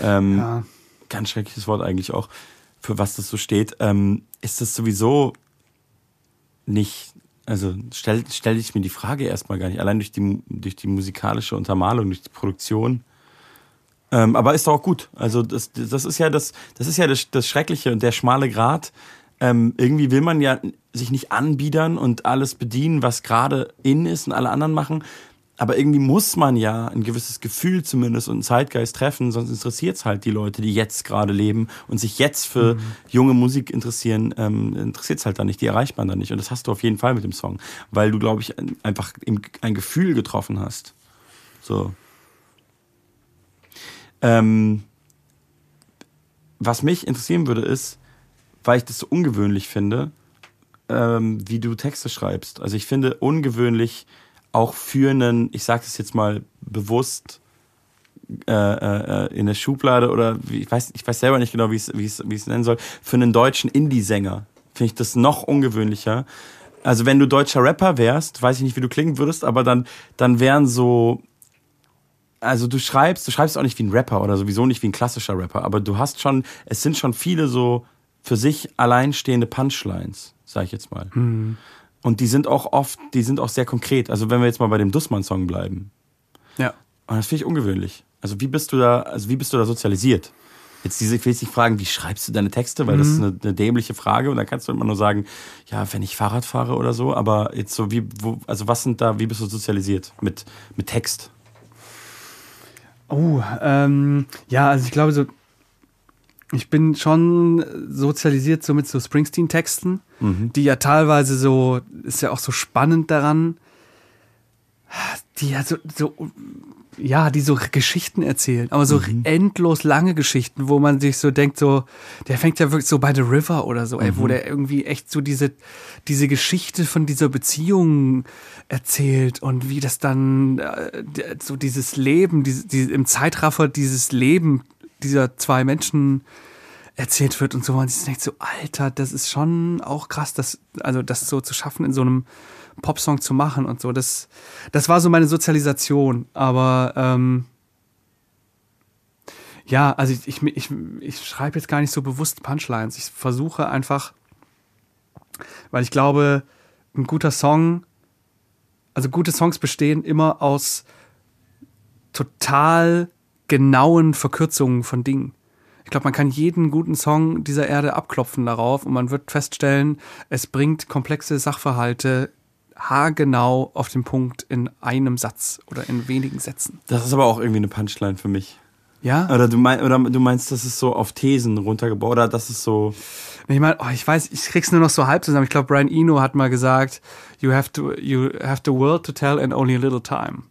Ähm, Ja. Ganz schreckliches Wort eigentlich auch, für was das so steht, ähm, ist das sowieso nicht, also stell, stell ich mir die Frage erstmal gar nicht, allein durch die, durch die musikalische Untermalung, durch die Produktion. Ähm, aber ist doch auch gut. Also das, das ist ja das, das ist ja das, das Schreckliche und der schmale Grat. Ähm, irgendwie will man ja sich nicht anbiedern und alles bedienen, was gerade in ist und alle anderen machen. Aber irgendwie muss man ja ein gewisses Gefühl zumindest und einen Zeitgeist treffen, sonst interessiert es halt die Leute, die jetzt gerade leben und sich jetzt für junge Musik interessieren, ähm, interessiert es halt dann nicht, die erreicht man dann nicht. Und das hast du auf jeden Fall mit dem Song, weil du, glaube ich, ein- einfach ein Gefühl getroffen hast. So. Ähm, was mich interessieren würde, ist, weil ich das so ungewöhnlich finde, ähm, wie du Texte schreibst. Also ich finde ungewöhnlich auch für einen, ich sage das jetzt mal bewusst äh, äh, in der Schublade oder ich weiß, ich weiß selber nicht genau, wie ich es wie ich's- wie ich es nennen soll, für einen deutschen Indie-Sänger finde ich das noch ungewöhnlicher. Also wenn du deutscher Rapper wärst, weiß ich nicht, wie du klingen würdest, aber dann, dann wären so also du schreibst, du schreibst auch nicht wie ein Rapper oder sowieso nicht wie ein klassischer Rapper, aber du hast schon, es sind schon viele so für sich alleinstehende Punchlines, sag ich jetzt mal. Und die sind auch oft, die sind auch sehr konkret. Also wenn wir jetzt mal bei dem Dussmann-Song bleiben. Ja. Und das finde ich ungewöhnlich. Also wie bist du da, also wie bist du da sozialisiert? Jetzt diese, ich will jetzt nicht fragen, wie schreibst du deine Texte, weil das ist eine, eine dämliche Frage und da kannst du immer nur sagen, ja, wenn ich Fahrrad fahre oder so, aber jetzt so wie, wo, also was sind da, wie bist du sozialisiert mit, mit Text? Oh, ähm, ja, also ich glaube so, ich bin schon sozialisiert so mit so Springsteen-Texten, die ja teilweise so, ist ja auch so spannend daran, die ja so, so ja, die so Geschichten erzählen, aber so endlos lange Geschichten, wo man sich so denkt, so, der fängt ja wirklich so bei The River oder so, ey, wo der irgendwie echt so diese, diese Geschichte von dieser Beziehung erzählt und wie das dann äh, so dieses Leben, diese, diese, im Zeitraffer dieses Leben dieser zwei Menschen erzählt wird und so, man sich denkt so, Alter, das ist schon auch krass, das, also das so zu schaffen, in so einem Popsong zu machen und so. Das, das war so meine Sozialisation. Aber ähm, ja, also ich, ich, ich, ich schreibe jetzt gar nicht so bewusst Punchlines. Ich versuche einfach, weil ich glaube, ein guter Song, also gute Songs bestehen immer aus total genauen Verkürzungen von Dingen. Ich glaube, man kann jeden guten Song dieser Erde abklopfen darauf und man wird feststellen, es bringt komplexe Sachverhalte haargenau auf den Punkt in einem Satz oder in wenigen Sätzen. Das ist aber auch irgendwie eine Punchline für mich. Ja? Oder du, mein, oder du meinst, das ist so auf Thesen runtergebaut, oder das ist so. Ich meine, oh, ich weiß, ich krieg's nur noch so halb zusammen. Ich glaube, Brian Eno hat mal gesagt, you have to, you have the world to tell in only a little time.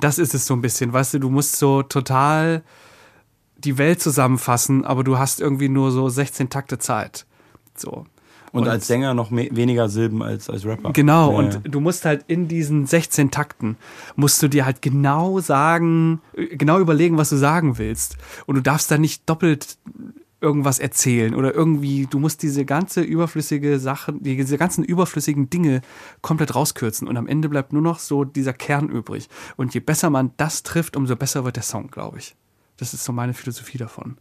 Das ist es so ein bisschen, weißt du, du musst so total die Welt zusammenfassen, aber du hast irgendwie nur so 16 Takte Zeit. So. Und, als Sänger noch weniger Silben als als Rapper. Genau, Ja, und ja. du musst halt in diesen 16 Takten, musst du dir halt genau sagen, genau überlegen, was du sagen willst. Und du darfst da nicht doppelt irgendwas erzählen oder irgendwie, du musst diese ganze überflüssige Sache, diese ganzen überflüssigen Dinge komplett rauskürzen und am Ende bleibt nur noch so dieser Kern übrig. Und je besser man das trifft, umso besser wird der Song, glaube ich. Das ist so meine Philosophie davon.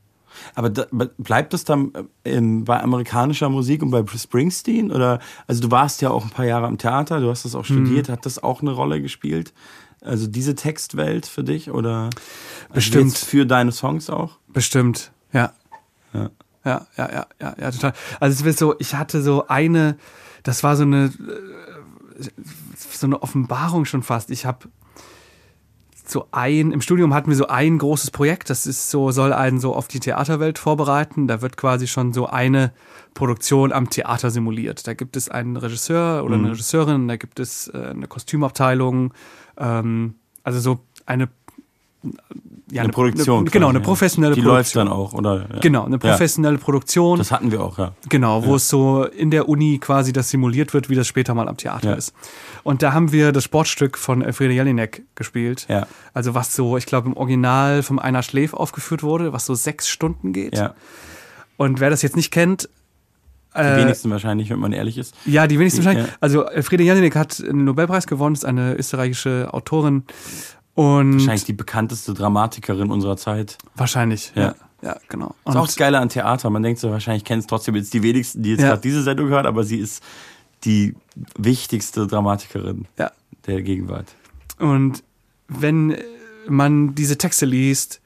Aber da, bleibt das dann äh, in, bei amerikanischer Musik und bei Springsteen? Oder also du warst ja auch ein paar Jahre am Theater, du hast das auch studiert, Mhm. hat das auch eine Rolle gespielt? Also diese Textwelt für dich oder also Bestimmt. jetzt für deine Songs auch? Bestimmt, ja. Ja. Ja, ja, ja, ja, ja, total. Also es wird so, ich hatte so eine, das war so eine, äh, so eine Offenbarung schon fast. Ich habe so ein, im Studium hatten wir so ein großes Projekt, das ist so, soll einen so auf die Theaterwelt vorbereiten. Da wird quasi schon so eine Produktion am Theater simuliert. Da gibt es einen Regisseur oder eine Regisseurin, da gibt es äh, eine Kostümabteilung, ähm, also so eine ja, Eine Produktion. Eine, genau, quasi, eine professionelle Die läuft Produktion. dann auch, oder? Ja. Genau, eine professionelle Produktion. Das hatten wir auch, ja. Genau, wo es so in der Uni quasi das simuliert wird, wie das später mal am Theater Ja. ist. Und da haben wir das Sportstück von Elfriede Jelinek gespielt. Ja. Also was so, ich glaube, im Original vom Einer Schläf aufgeführt wurde, was so sechs Stunden geht. Ja. Und wer das jetzt nicht kennt, Die äh, wenigsten wahrscheinlich, wenn man ehrlich ist. ja, die wenigsten Die- wahrscheinlich. ja. Also Elfriede Jelinek hat einen Nobelpreis gewonnen, ist eine österreichische Autorin. Und Wahrscheinlich die bekannteste Dramatikerin unserer Zeit. wahrscheinlich, Ja. ja. Ja, genau. Das ist auch das Geile an Theater. Man denkt so, wahrscheinlich kennen es trotzdem jetzt die wenigsten, die jetzt Ja. gerade diese Sendung hören, aber sie ist die wichtigste Dramatikerin ja. der Gegenwart. Und wenn man diese Texte liest,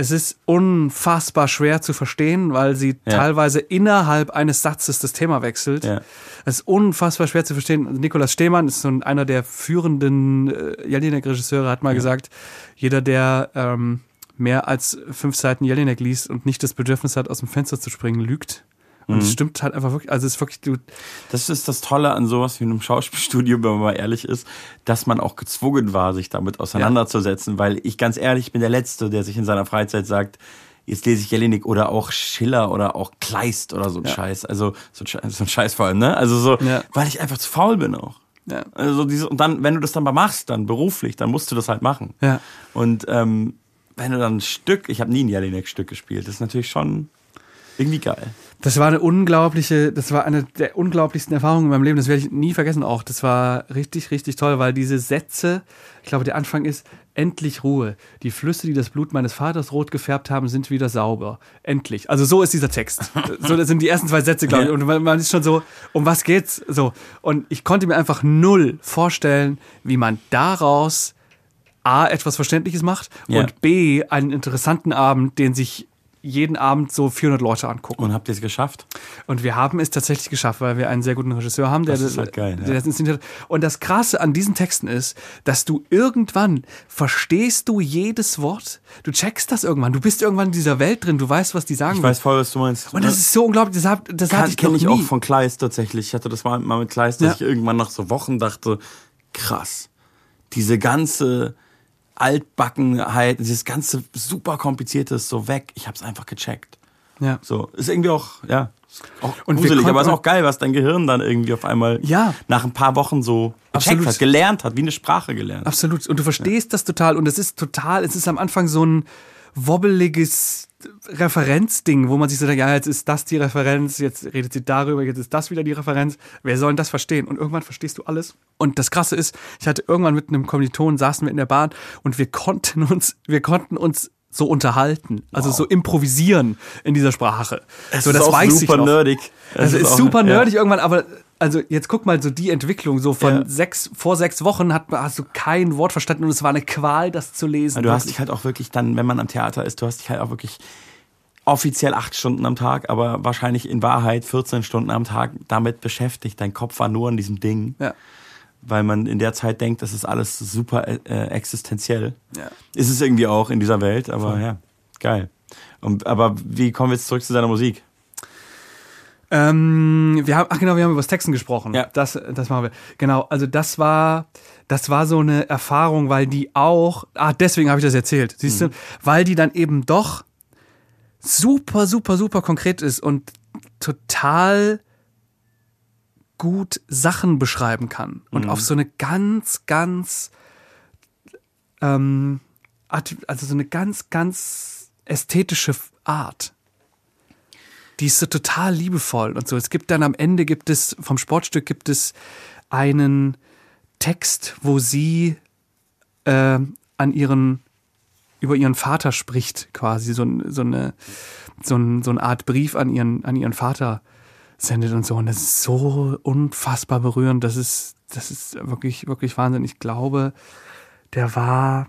es ist unfassbar schwer zu verstehen, weil sie Ja. teilweise innerhalb eines Satzes das Thema wechselt. Ja. Es ist unfassbar schwer zu verstehen. Nikolaus Stehmann ist so ein, einer der führenden äh, Jelinek-Regisseure, hat mal gesagt, jeder, der ähm, mehr als fünf Seiten Jelinek liest und nicht das Bedürfnis hat, aus dem Fenster zu springen, lügt. Und Mhm. es stimmt halt einfach wirklich, also es ist wirklich, du, Das ist das Tolle an sowas wie einem Schauspielstudium, wenn man mal ehrlich ist, dass man auch gezwungen war, sich damit auseinanderzusetzen, weil ich ganz ehrlich bin der Letzte, der sich in seiner Freizeit sagt, jetzt lese ich Jelinek oder auch Schiller oder auch Kleist oder so ein Scheiß. Also so ein Scheiß, so ein Scheiß vor allem, ne? Also so, Ja. weil ich einfach zu faul bin auch. ja, Also diese, und dann, wenn du das dann mal machst, dann beruflich, dann musst du das halt machen. Ja. Und ähm, wenn du dann ein Stück, ich habe nie ein Jelinek-Stück gespielt, das ist natürlich schon irgendwie geil. Das war eine unglaubliche, das war eine der unglaublichsten Erfahrungen in meinem Leben. Das werde ich nie vergessen auch. Das war richtig, richtig toll, weil diese Sätze, ich glaube, der Anfang ist, endlich Ruhe. Die Flüsse, die das Blut meines Vaters rot gefärbt haben, sind wieder sauber. Endlich. Also so ist dieser Text. So, das sind die ersten zwei Sätze, glaube ich. Und man, man ist schon so, um was geht's? So. Und ich konnte mir einfach null vorstellen, wie man daraus A, etwas Verständliches macht Ja. und B, einen interessanten Abend, den sich jeden Abend so 400 Leute angucken. Und habt ihr es geschafft? Und wir haben es tatsächlich geschafft, weil wir einen sehr guten Regisseur haben, der Das ist halt geil, ja. der das inszeniert hat. Und das Krasse an diesen Texten ist, dass du irgendwann verstehst du jedes Wort. Du checkst das irgendwann. Du bist irgendwann in dieser Welt drin. Du weißt, was die sagen. Ich weiß voll, was du meinst. und das ist so unglaublich. Das, hab, das hatte Kann, ich kenne ich auch von Kleist tatsächlich. Ich hatte das mal, mal mit Kleist, dass Ja. ich irgendwann nach so Wochen dachte, krass, diese ganze Altbackenheit, dieses ganze super komplizierte ist so weg. Ich habe es einfach gecheckt. ja. So ist irgendwie auch, ja, ist auch Und gruselig, aber ist konnten- auch geil, was dein Gehirn dann irgendwie auf einmal Ja. nach ein paar Wochen so gecheckt Absolut. hat, gelernt hat, wie eine Sprache gelernt. Absolut. Und du verstehst das total. Und es ist total, es ist am Anfang so ein wobbeliges Referenzding, wo man sich so denkt, ja, jetzt ist das die Referenz, jetzt redet sie darüber, jetzt ist das wieder die Referenz. Wer soll denn das verstehen? Und irgendwann verstehst du alles. Und das Krasse ist, ich hatte irgendwann mit einem Kommiliton, saßen wir in der Bahn und wir konnten uns, wir konnten uns so unterhalten, also so improvisieren in dieser Sprache. Es so, ist das auch weiß super nerdig. Es Also ist ist super ja. nerdig irgendwann, aber also jetzt guck mal so die Entwicklung so von Ja. sechs vor sechs Wochen hat hast du kein Wort verstanden und es war eine Qual, das zu lesen. Du hast dich halt auch wirklich dann, wenn man am Theater ist, du hast dich halt auch wirklich offiziell acht Stunden am Tag, aber wahrscheinlich in Wahrheit 14 Stunden am Tag damit beschäftigt. Dein Kopf war nur an diesem Ding, ja. weil man in der Zeit denkt, das ist alles super äh, existenziell. Ja. Ist es irgendwie auch in dieser Welt, aber Voll. ja, geil. Und, aber wie kommen wir jetzt zurück zu deiner Musik? Ähm, wir haben, ach genau, wir haben über das Texten gesprochen. Ja. Das, das machen wir. Genau, also das war, das war so eine Erfahrung, weil die auch, ah, deswegen habe ich das erzählt, siehst du, weil die dann eben doch super, super, super konkret ist und total gut Sachen beschreiben kann und auf so eine ganz, ganz, ähm, also so eine ganz, ganz ästhetische Art die ist so total liebevoll und so. Es gibt dann am Ende gibt es vom Sportstück gibt es einen Text, wo sie äh, an ihren über ihren Vater spricht, quasi so, so eine so, ein, so eine Art Brief an ihren an ihren Vater sendet und so und das ist so unfassbar berührend, das ist das ist wirklich wirklich Wahnsinn. Ich glaube, der war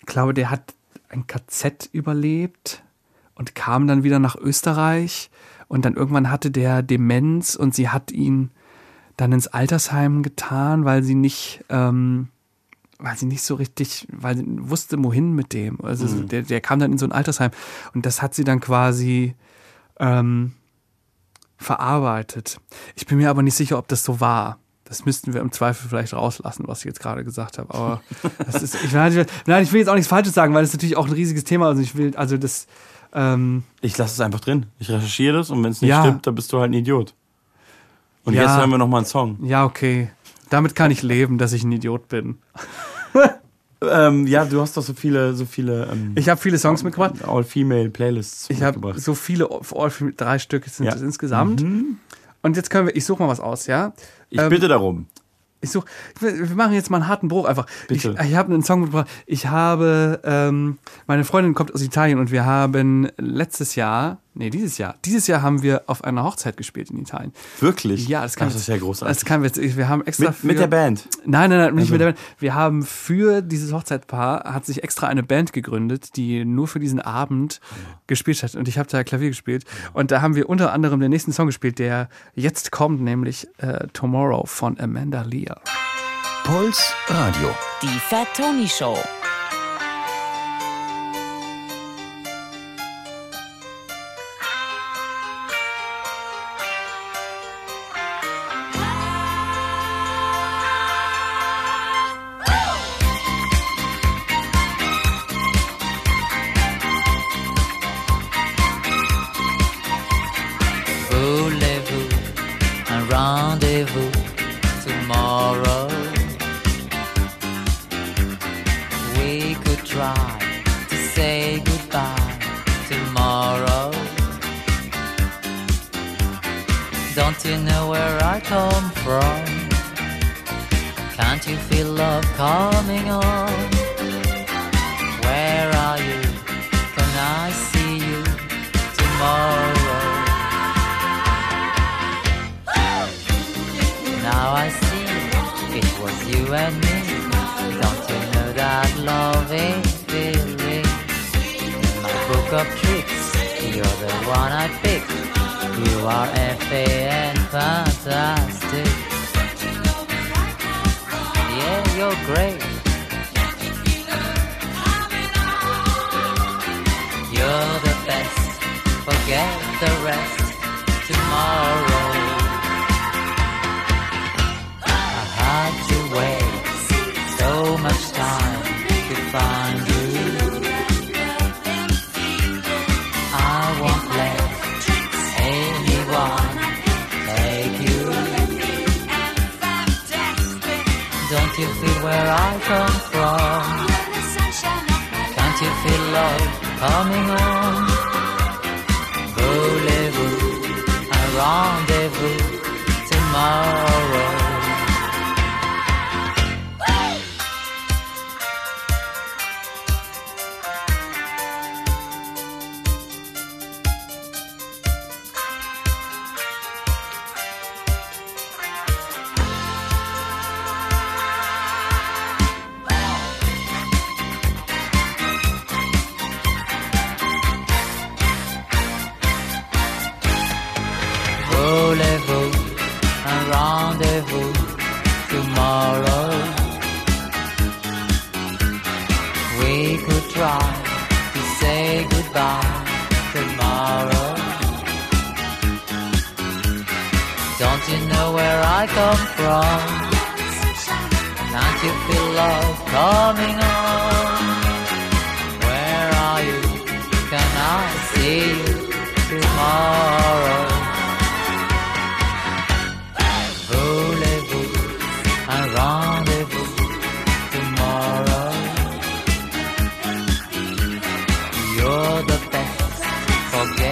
ich glaube, der hat ein KZ überlebt und kam dann wieder nach Österreich und dann irgendwann hatte der Demenz und sie hat ihn dann ins Altersheim getan, weil sie nicht, ähm, weil sie nicht so richtig, weil sie wusste, wohin mit dem. Also der, der kam dann in so ein Altersheim und das hat sie dann quasi ähm, verarbeitet. Ich bin mir aber nicht sicher, ob das so war. Das müssten wir im Zweifel vielleicht rauslassen, was ich jetzt gerade gesagt habe. Aber das ist, ich, nein, ich will- nein, ich will jetzt auch nichts Falsches sagen, weil das natürlich auch ein riesiges Thema ist. Also ich will, also das, ähm, Ich lasse es einfach drin. Ich recherchiere das und wenn es nicht Ja. stimmt, dann bist du halt ein Idiot. Und Ja. jetzt hören wir nochmal einen Song. ja, okay. Damit kann ich leben, dass ich ein Idiot bin. Ähm, ja, du hast doch so viele, so viele ähm, Ich habe viele Songs mitgebracht. All-Female-Playlists Ich habe so viele, all- drei Stück sind Ja. es insgesamt. Und jetzt können wir, ich suche mal was aus, ja? Ich ähm, bitte darum. Ich such, wir wir machen jetzt mal einen harten Bruch einfach. Bitte. Ich, ich habe einen Song mitgebracht. Ich habe, ähm, meine Freundin kommt aus Italien und wir haben letztes Jahr, nee, dieses Jahr, dieses Jahr haben wir auf einer Hochzeit gespielt in Italien. Wirklich? Ja, das kann das ist ja großartig. Das kann wir, wir haben extra mit, mit für- der Band. Nein, nein, nein, nicht Also- mit der Band. Wir haben für dieses Hochzeitpaar hat sich extra eine Band gegründet, die nur für diesen Abend gespielt hat. Und ich habe da Klavier gespielt. Und da haben wir unter anderem den nächsten Song gespielt, der jetzt kommt, nämlich äh, Tomorrow von Amanda Lear. Puls Radio. Die Fat Tony Show.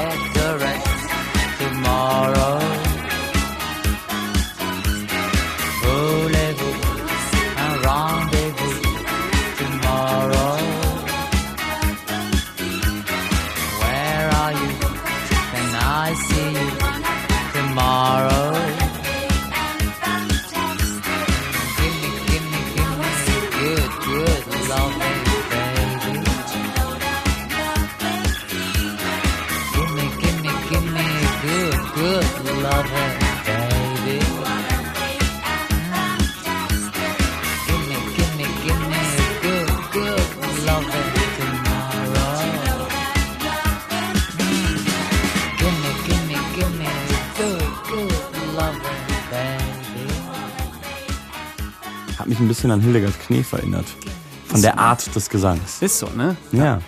cigarettes. Tomorrow bisschen an Hildegard Knef erinnert. Von der Art des Gesangs. Ist so, ne? Ja.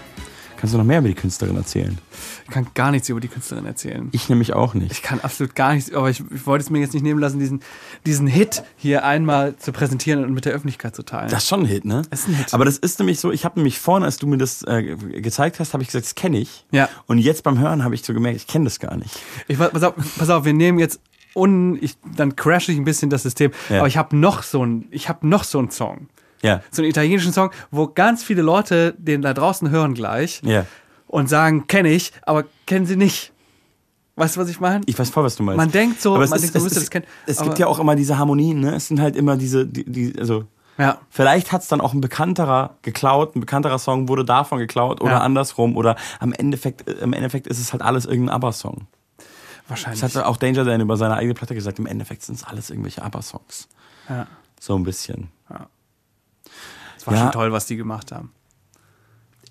Kannst du noch mehr über die Künstlerin erzählen? Ich kann gar nichts über die Künstlerin erzählen. Ich nämlich auch nicht. Ich kann absolut gar nichts, aber ich, ich wollte es mir jetzt nicht nehmen lassen, diesen, diesen Hit hier einmal zu präsentieren und mit der Öffentlichkeit zu teilen. Das ist schon ein Hit, ne? Das ist ein Hit. Aber das ist nämlich so, ich habe nämlich vorhin, als du mir das äh, gezeigt hast, habe ich gesagt, das kenne ich. Ja. Und jetzt beim Hören habe ich so gemerkt, ich kenne das gar nicht. Ich, pass, auf, pass auf, wir nehmen jetzt un, ich, dann crashe ich ein bisschen das System. Ja. Aber ich habe noch so ein, ich habe noch so einen Song. Ja. So einen italienischen Song, wo ganz viele Leute den da draußen hören gleich Ja. und sagen, kenne ich, aber kennen sie nicht. Weißt du, was ich meine? Ich weiß voll, was du meinst. Man denkt so, Aber man ist- denkt, man es müsste das kennen. Es gibt ja auch immer diese Harmonien, ne? Es sind halt immer diese, die, die also Ja, Vielleicht hat es dann auch ein bekannterer geklaut, ein bekannterer Song wurde davon geklaut oder Ja. andersrum oder am Endeffekt, äh, im Endeffekt ist es halt alles irgendein ABBA-Song. Wahrscheinlich. Das hat auch Danger Dan über seine eigene Platte gesagt. Im Endeffekt sind es alles irgendwelche ABBA-Songs. ja. So ein bisschen. Das war Ja. schon toll, was die gemacht haben.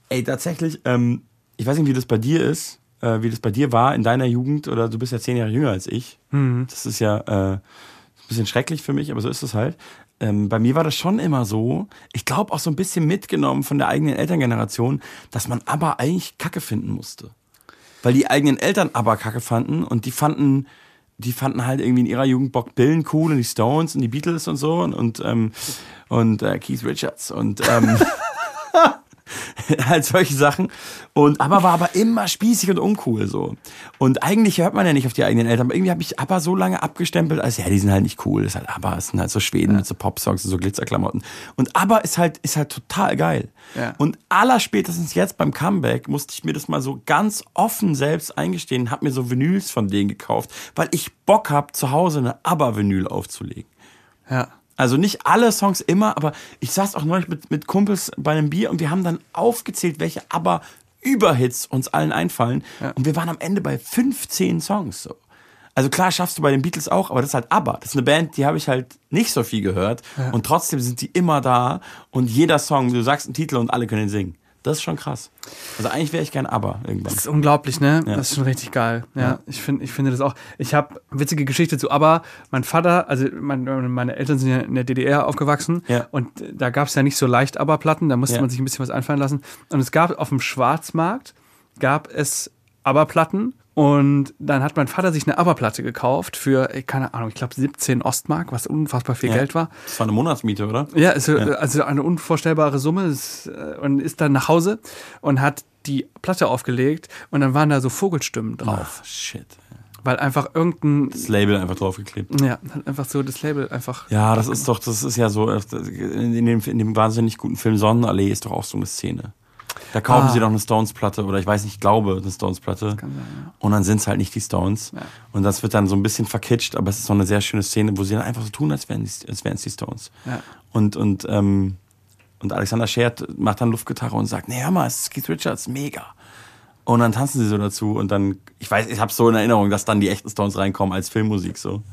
Ey, tatsächlich, ähm, ich weiß nicht, wie das bei dir ist, äh, wie das bei dir war in deiner Jugend oder du bist ja zehn Jahre jünger als ich. Das ist ja äh, ein bisschen schrecklich für mich, aber so ist es halt. Ähm, bei mir war das schon immer so, ich glaube auch so ein bisschen mitgenommen von der eigenen Elterngeneration, dass man aber eigentlich Kacke finden musste. Weil die eigenen Eltern aber Kacke fanden und die fanden, die fanden halt irgendwie in ihrer Jugend Bob Dylan cool und die Stones und die Beatles und so und, und, ähm, und äh, Keith Richards und ähm, halt solche Sachen. Und aber war aber immer spießig und uncool so. Und eigentlich hört man ja nicht auf die eigenen Eltern. Aber irgendwie habe ich aber so lange abgestempelt, als ja, die sind halt nicht cool. Das ist halt aber, es sind halt so Schweden mit so Popsongs und so Glitzerklamotten. Und aber ist halt, ist halt total geil. Ja. Und allerspätestens jetzt beim Comeback musste ich mir das mal so ganz offen selbst eingestehen, hab mir so Vinyls von denen gekauft, weil ich Bock hab, zu Hause eine ABBA-Vinyl aufzulegen. Ja. Also nicht alle Songs immer, aber ich saß auch neulich mit, mit Kumpels bei einem Bier und wir haben dann aufgezählt, welche aber Überhits uns allen einfallen. Und wir waren am Ende bei 15 Songs. So. Also klar schaffst du bei den Beatles auch, aber das ist halt ABBA. Das ist eine Band, die habe ich halt nicht so viel gehört. Und trotzdem sind die immer da. Und jeder Song, du sagst einen Titel und alle können ihn singen. Das ist schon krass. Also eigentlich wäre ich gern ABBA irgendwann. Das ist unglaublich, ne? Ja. Das ist schon richtig geil. Ja, ich finde, ich finde das auch. Ich habe witzige Geschichte zu ABBA. Mein Vater, also mein, meine Eltern sind ja in der DDR aufgewachsen Ja. und da gab es ja nicht so leicht ABBA-Platten. Da musste Ja. man sich ein bisschen was einfallen lassen. Und es gab auf dem Schwarzmarkt gab es ABBA-Platten. Und dann hat mein Vater sich eine ABBA-Platte gekauft für, keine Ahnung, ich glaube 17 Ostmark, was unfassbar viel Ja. Geld war. Das war eine Monatsmiete, oder? Ja, ist, also eine unvorstellbare Summe äh, und ist dann nach Hause und hat die Platte aufgelegt und dann waren da so Vogelstimmen drauf, Ach, shit. weil einfach irgendein Das Label einfach draufgeklebt. ja, einfach so das Label einfach Ja, das ist doch, das ist ja so, äh, in dem, in dem wahnsinnig guten Film Sonnenallee ist doch auch so eine Szene. Da kaufen Ah. sie doch eine Stones-Platte oder ich weiß nicht, ich glaube eine Stones-Platte. Und dann sind es halt nicht die Stones. Und das wird dann so ein bisschen verkitscht, aber es ist so eine sehr schöne Szene, wo sie dann einfach so tun, als wären es wären's die Stones. Ja. Und, und, ähm, und Alexander Schert macht dann Luftgitarre und sagt, nee, hör mal, es ist Keith Richards, mega. Und dann tanzen sie so dazu und dann, ich weiß, ich habe so in Erinnerung, dass dann die echten Stones reinkommen als Filmmusik so.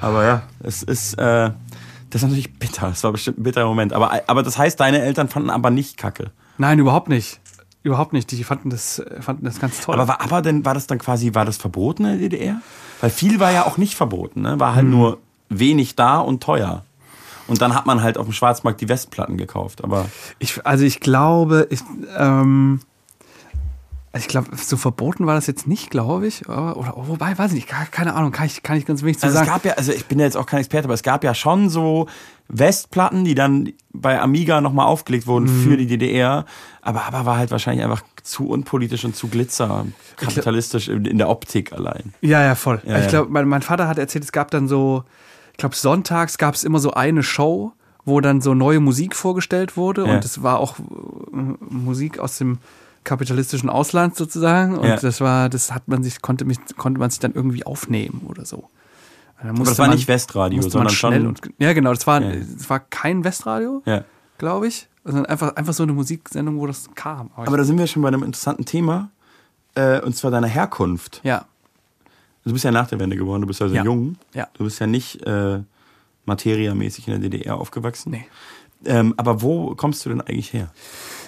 Aber ja, es ist, äh, das ist natürlich bitter. Es war bestimmt ein bitterer Moment. Aber, aber das heißt, deine Eltern fanden aber nicht Kacke. Nein, überhaupt nicht. Überhaupt nicht. Die fanden das, äh, fanden das ganz toll. Aber war aber denn, war das dann quasi, war das verboten in der DDR? Weil viel war ja auch nicht verboten, ne? War halt nur wenig da und teuer. Und dann hat man halt auf dem Schwarzmarkt die Westplatten gekauft. Aber ich, also ich glaube, ich, ähm, also ich glaube, so verboten war das jetzt nicht, glaube ich. Oder, oder wobei, weiß ich nicht, keine- Ahnung, kann ich, kann ich ganz wenig zu also es sagen. gab ja, also ich bin ja jetzt auch kein Experte, aber es gab ja schon so Westplatten, die dann bei Amiga nochmal aufgelegt wurden Mhm. für die DDR. Aber aber war halt wahrscheinlich einfach zu unpolitisch und zu glitzer, kapitalistisch in der Optik allein. Ja, ja, voll. Ja, ich glaube, mein, mein Vater hat erzählt, es gab dann so, ich glaube, sonntags gab es immer so eine Show, wo dann so neue Musik vorgestellt wurde. Ja. Und es war auch äh, Musik aus dem kapitalistischen Ausland sozusagen. Und Ja. das war, das hat man sich, konnte mich, konnte man sich dann irgendwie aufnehmen oder so. Aber das war nicht Westradio, man sondern schnell schon. und ja, genau, das war, Ja. das war kein Westradio, ja. glaube ich, sondern einfach, einfach so eine Musiksendung, wo das kam. Aber, Aber da sind wir schon bei einem interessanten Thema. Äh, und zwar deiner Herkunft. ja, Du bist ja nach der Wende geboren, du bist also Ja. jung. Ja. Du bist ja nicht äh, materiamäßig in der DDR aufgewachsen. nee. Ähm, aber wo kommst du denn eigentlich her?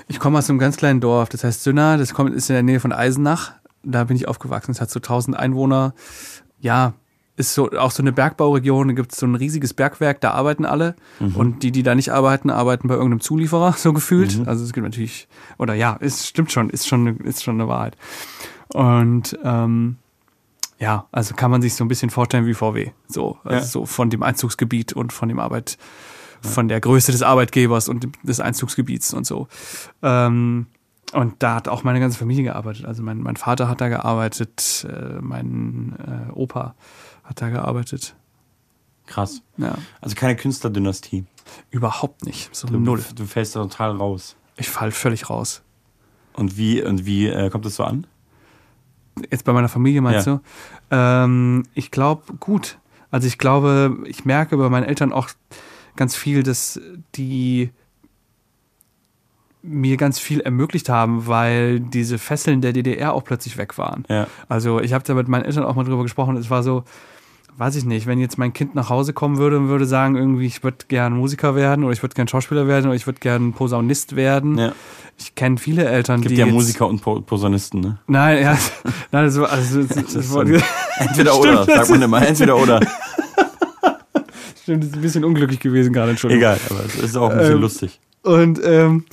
Ich komme aus einem ganz kleinen Dorf, das heißt Sünna, das kommt, ist in der Nähe von Eisenach. Da bin ich aufgewachsen. Es hat so 1000 Einwohner. Ja, ist so auch so eine Bergbauregion, da gibt es so ein riesiges Bergwerk, da arbeiten alle. Und die, die da nicht arbeiten, arbeiten bei irgendeinem Zulieferer, so gefühlt. Also es gibt natürlich, oder ja, es stimmt schon, ist schon, ist schon eine Wahrheit. Und ähm, ja, also kann man sich so ein bisschen vorstellen wie VW. So, also Ja. so von dem Einzugsgebiet und von dem Arbeit, von der Größe des Arbeitgebers und des Einzugsgebiets und so. Ähm, und da hat auch meine ganze Familie gearbeitet. Also mein, mein Vater hat da gearbeitet, äh, mein äh, Opa hat da gearbeitet. Krass. Ja, Also keine Künstlerdynastie. überhaupt nicht. So Du, null. du fällst da total raus. Ich fall völlig raus. Und wie, und wie äh, kommt das so an? Jetzt bei meiner Familie meinst Ja. du? Ähm, ich glaube, gut. Also ich glaube, ich merke bei meinen Eltern auch ganz viel, dass die mir ganz viel ermöglicht haben, weil diese Fesseln der DDR auch plötzlich weg waren. Ja. Also ich habe da mit meinen Eltern auch mal drüber gesprochen. Es war so, weiß ich nicht, wenn jetzt mein Kind nach Hause kommen würde und würde sagen, irgendwie, ich würde gern Musiker werden oder ich würde gern Schauspieler werden oder ich würde gern Posaunist werden. Ja. Ich kenne viele Eltern, Gibt die ja jetzt, Musiker und Po- Posaunisten, ne? Nein, ja, nein, das war, also, das, das, Entweder oder, sagt man immer. Entweder oder. Stimmt, das ist ein bisschen unglücklich gewesen gerade, Entschuldigung. Egal, aber es ist auch ein bisschen Ähm, lustig. Und ähm,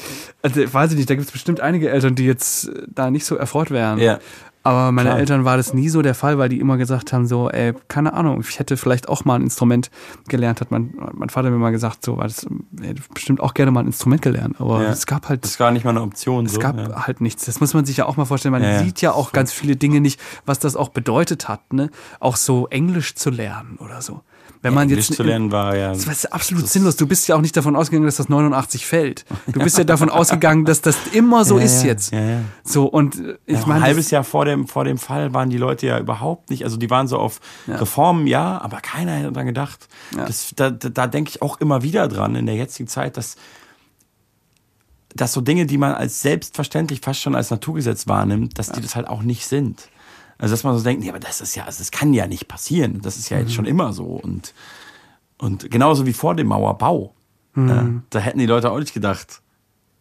also, weiß ich nicht, da gibt es bestimmt einige Eltern, die jetzt äh, da nicht so erfreut wären. Ja. Aber meine Klar. Eltern war das nie so der Fall, weil die immer gesagt haben, so, ey, keine Ahnung, ich hätte vielleicht auch mal ein Instrument gelernt, hat mein, mein Vater mir mal gesagt, so, weil das, er hätte bestimmt auch gerne mal ein Instrument gelernt. Aber Ja. es gab halt Das ist gar nicht mal eine Option. es so. gab ja. halt nichts. Das muss man sich ja auch mal vorstellen. Man ja. sieht ja auch ganz viele Dinge nicht, was das auch bedeutet hat, ne? Auch so Englisch zu lernen oder so. Wenn man Englisch jetzt zu lernen war ja. das ist absolut sinnlos. Du bist ja auch nicht davon ausgegangen, dass das 89 fällt. Du bist ja davon ausgegangen, dass das immer so Ja, ist ja, jetzt. Ja, ja. So und äh, ich Ja, meine, ein halbes das- Jahr vor dem, vor dem Fall waren die Leute ja überhaupt nicht, also die waren so auf Reformen, ja, aber keiner hätte daran gedacht. Ja. Das, da, da, da denke ich auch immer wieder dran in der jetzigen Zeit, dass, dass so Dinge, die man als selbstverständlich fast schon als Naturgesetz wahrnimmt, dass die das halt auch nicht sind. Also dass man so denkt, nee, aber das ist ja, also das kann ja nicht passieren. Das ist ja Mhm. jetzt schon immer so. Und, und genauso wie vor dem Mauerbau. Mhm. Ja, da hätten die Leute auch nicht gedacht,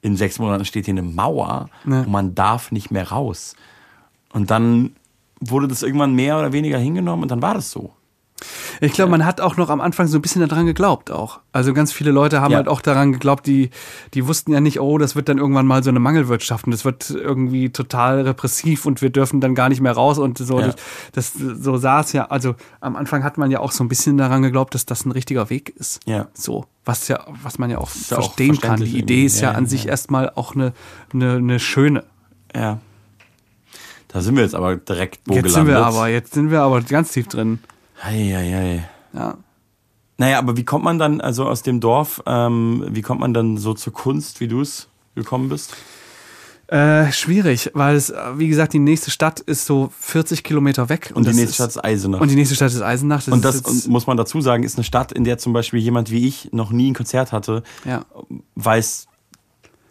in sechs Monaten steht hier eine Mauer Ja. und man darf nicht mehr raus. Und dann wurde das irgendwann mehr oder weniger hingenommen und dann war das so. Ich glaube, man hat auch noch am Anfang so ein bisschen daran geglaubt auch. Also ganz viele Leute haben Ja. halt auch daran geglaubt, die, die wussten ja nicht, oh, das wird dann irgendwann mal so eine Mangelwirtschaft und das wird irgendwie total repressiv und wir dürfen dann gar nicht mehr raus und so. Ja. Das, das, so sah es ja. Also am Anfang hat man ja auch so ein bisschen daran geglaubt, dass das ein richtiger Weg ist. Ja. So, was ja, was man ja auch ja auch verstehen kann. Die Idee ist ja. Ja, an ja, sich ja. erstmal auch eine, eine, eine schöne. Ja. Da sind wir jetzt aber direkt wo Jetzt sind gelandet. wir aber, jetzt sind wir aber ganz tief drin. Ei, ei, ei. Ja. Naja, aber wie kommt man dann, also aus dem Dorf, ähm, wie kommt man dann so zur Kunst, wie du es gekommen bist? Äh, schwierig, weil es, wie gesagt, die nächste Stadt ist so 40 Kilometer weg. Und die das nächste ist, Stadt ist Eisenach. Und die nächste Stadt ist Eisenach. Das Und das ist jetzt, und muss man dazu sagen, ist eine Stadt, in der zum Beispiel jemand wie ich noch nie ein Konzert hatte, ja. weil es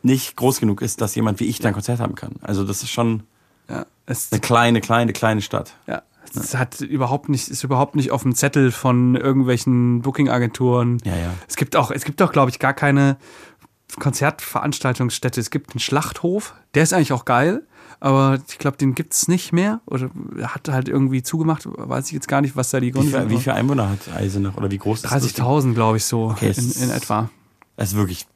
nicht groß genug ist, dass jemand wie ich da ein Konzert haben kann. Also das ist schon Ja, eine kleine, kleine, kleine Stadt. ja, es hat überhaupt nicht, ist überhaupt nicht auf dem Zettel von irgendwelchen Booking-Agenturen. Ja, ja. Es gibt auch, es gibt auch, glaube ich, gar keine Konzertveranstaltungsstätte. Es gibt einen Schlachthof, der ist eigentlich auch geil, aber ich glaube, den gibt's nicht mehr. Oder er hat halt irgendwie zugemacht, weiß ich jetzt gar nicht, was da die Gründe viel, wie viele Einwohner hat Eisenach oder wie groß ist das? 30.000, glaube ich, so Okay, es in, in etwa. Das ist wirklich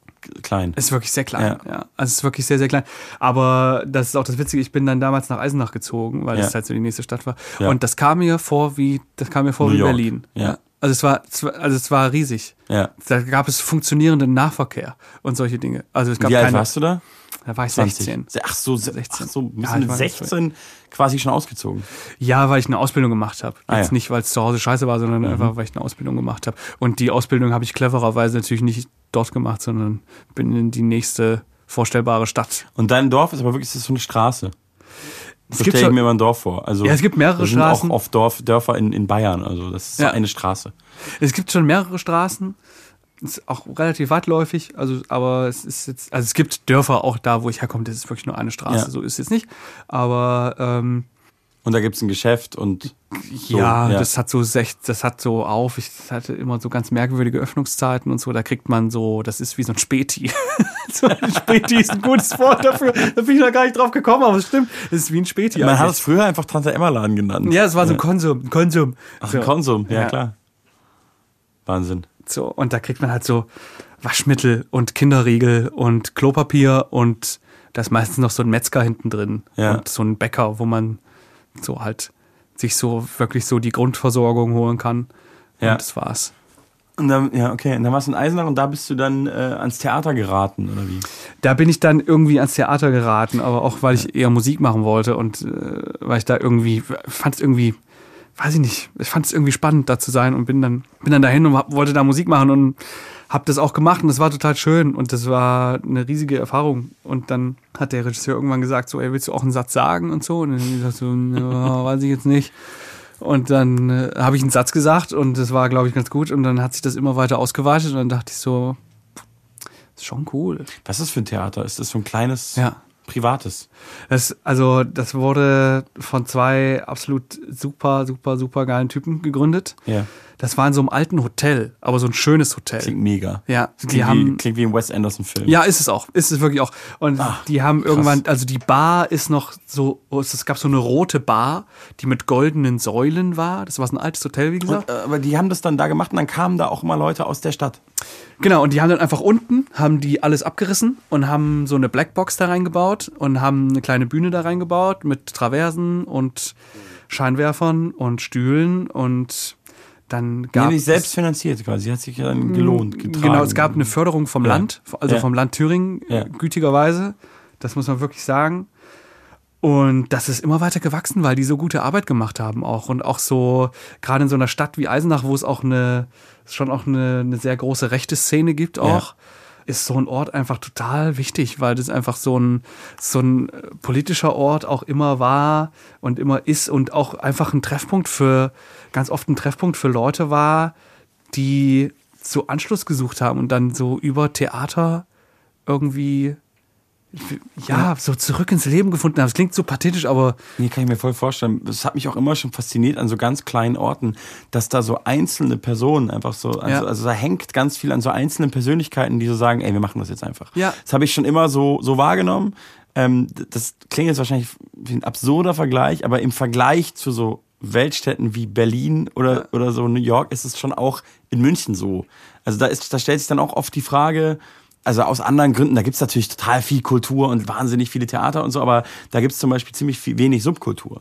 klein. Ist wirklich sehr klein, Ja. ja. Also es ist wirklich sehr, sehr klein. Aber das ist auch das Witzige, ich bin dann damals nach Eisenach gezogen, weil Ja. das halt so die nächste Stadt war. Ja. Und das kam mir vor wie, das kam mir vor New wie York. Berlin. Ja. Also es war, also es war riesig. Ja. Da gab es funktionierenden Nahverkehr und solche Dinge. Also es gab Wie alt keine. warst du da? Da war ich 20. 16. Ach so, 16. 16. Ach so, bist Ja, du ich mit war 16 quasi schon ausgezogen. Ja, weil ich eine Ausbildung gemacht habe. Ah, Jetzt ja. Mhm. nicht, weil es zu Hause scheiße war, sondern einfach, weil ich eine Ausbildung gemacht habe. Und die Ausbildung habe ich clevererweise natürlich nicht dort gemacht, sondern bin in die nächste vorstellbare Stadt. Und dein Dorf ist aber wirklich das so eine Straße. Es So stelle ich mir immer ein Dorf vor. Also, Ja, es gibt mehrere das sind Straßen. auch oft Dorf, Dörfer in, in Bayern. Also das ist Ja. eine Straße. Es gibt schon mehrere Straßen. Ist auch relativ weitläufig, also aber es ist jetzt, also es gibt Dörfer auch da, wo ich herkomme, das ist wirklich nur eine Straße, Ja. so ist es jetzt nicht. Aber ähm, Und da gibt's ein Geschäft und so, ja, das hat so sech, das hat so auf, ich hatte immer so ganz merkwürdige Öffnungszeiten und so, da kriegt man so, das ist wie so ein Späti. so ein Späti ist ein gutes Wort dafür. Da bin ich noch gar nicht drauf gekommen, aber es stimmt, es ist wie ein Späti. Man hat es früher einfach Tante Emma Laden genannt. ja, es war so ein Konsum, ein Konsum. Ach, so. ein Konsum, ja, Ja. klar. Wahnsinn. So, und da kriegt man halt so Waschmittel und Kinderriegel und Klopapier und da ist meistens noch so ein Metzger hinten drin Ja. und so ein Bäcker, wo man so halt sich so wirklich so die Grundversorgung holen kann. Ja. Und das war's. Und dann, ja, okay. Und dann warst du in Eisenach und da bist du dann äh, ans Theater geraten, oder wie? Da bin ich dann irgendwie ans Theater geraten, aber auch weil ich eher Musik machen wollte und äh, weil ich da irgendwie fand es irgendwie, weiß ich nicht, ich fand es irgendwie spannend da zu sein und bin dann bin dann dahin und hab, wollte da Musik machen und habe das auch gemacht und das war total schön und das war eine riesige Erfahrung und dann hat der Regisseur irgendwann gesagt so, ey, willst du auch einen Satz sagen und so und dann hab ich gesagt so, ja, weiß ich jetzt nicht. Und dann äh, habe ich einen Satz gesagt und das war, glaube ich, ganz gut. Und dann hat sich das immer weiter ausgeweitet und dann dachte ich so, ist schon cool. Was ist das für ein Theater? Ist das so ein kleines, Ja. privates? Das, also, das wurde von zwei absolut super, super, super geilen Typen gegründet. Ja. Das war in so einem alten Hotel, aber so ein schönes Hotel. Klingt mega. Ja, Klingt, die wie, haben, klingt wie ein Wes Anderson-Film. ja, ist es auch. Ist es wirklich auch. Und Ah, die haben irgendwann, also die Bar ist noch so, oh, es gab so eine rote Bar, die mit goldenen Säulen war. Das war so ein altes Hotel, wie gesagt. Und, äh, aber die haben das dann da gemacht und dann kamen da auch immer Leute aus der Stadt. Genau, und die haben dann einfach unten, haben die alles abgerissen und haben so eine Blackbox da reingebaut und haben eine kleine Bühne da reingebaut mit Traversen und Scheinwerfern und Stühlen und dann Die gab es- selbst finanziert quasi. Hat sich ja dann gelohnt, getragen. Genau, es gab eine Förderung vom Ja. Land, also Ja. vom Land Thüringen, Ja. gütigerweise. Das muss man wirklich sagen. Und das ist immer weiter gewachsen, weil die so gute Arbeit gemacht haben auch. Und auch so, gerade in so einer Stadt wie Eisenach, wo es auch eine, schon auch eine, eine sehr große rechte Szene gibt auch, ist so ein Ort einfach total wichtig, weil das einfach so ein, so ein äh, politischer Ort auch immer war und immer ist und auch einfach ein Treffpunkt für, ganz oft ein Treffpunkt für Leute war, die so Anschluss gesucht haben und dann so über Theater irgendwie ja, so zurück ins Leben gefunden haben. Das klingt so pathetisch, aber Nee, kann ich mir voll vorstellen. Das hat mich auch immer schon fasziniert an so ganz kleinen Orten, dass da so einzelne Personen einfach so, also, Ja. also da hängt ganz viel an so einzelnen Persönlichkeiten, die so sagen, ey, wir machen das jetzt einfach. Ja. Das habe ich schon immer so, so wahrgenommen. Ähm, das klingt jetzt wahrscheinlich wie ein absurder Vergleich, aber im Vergleich zu so Weltstädten wie Berlin oder, oder so New York ist es schon auch in München so. Also da ist, da stellt sich dann auch oft die Frage, also aus anderen Gründen, da gibt's natürlich total viel Kultur und wahnsinnig viele Theater und so, aber da gibt's zum Beispiel ziemlich viel, wenig Subkultur.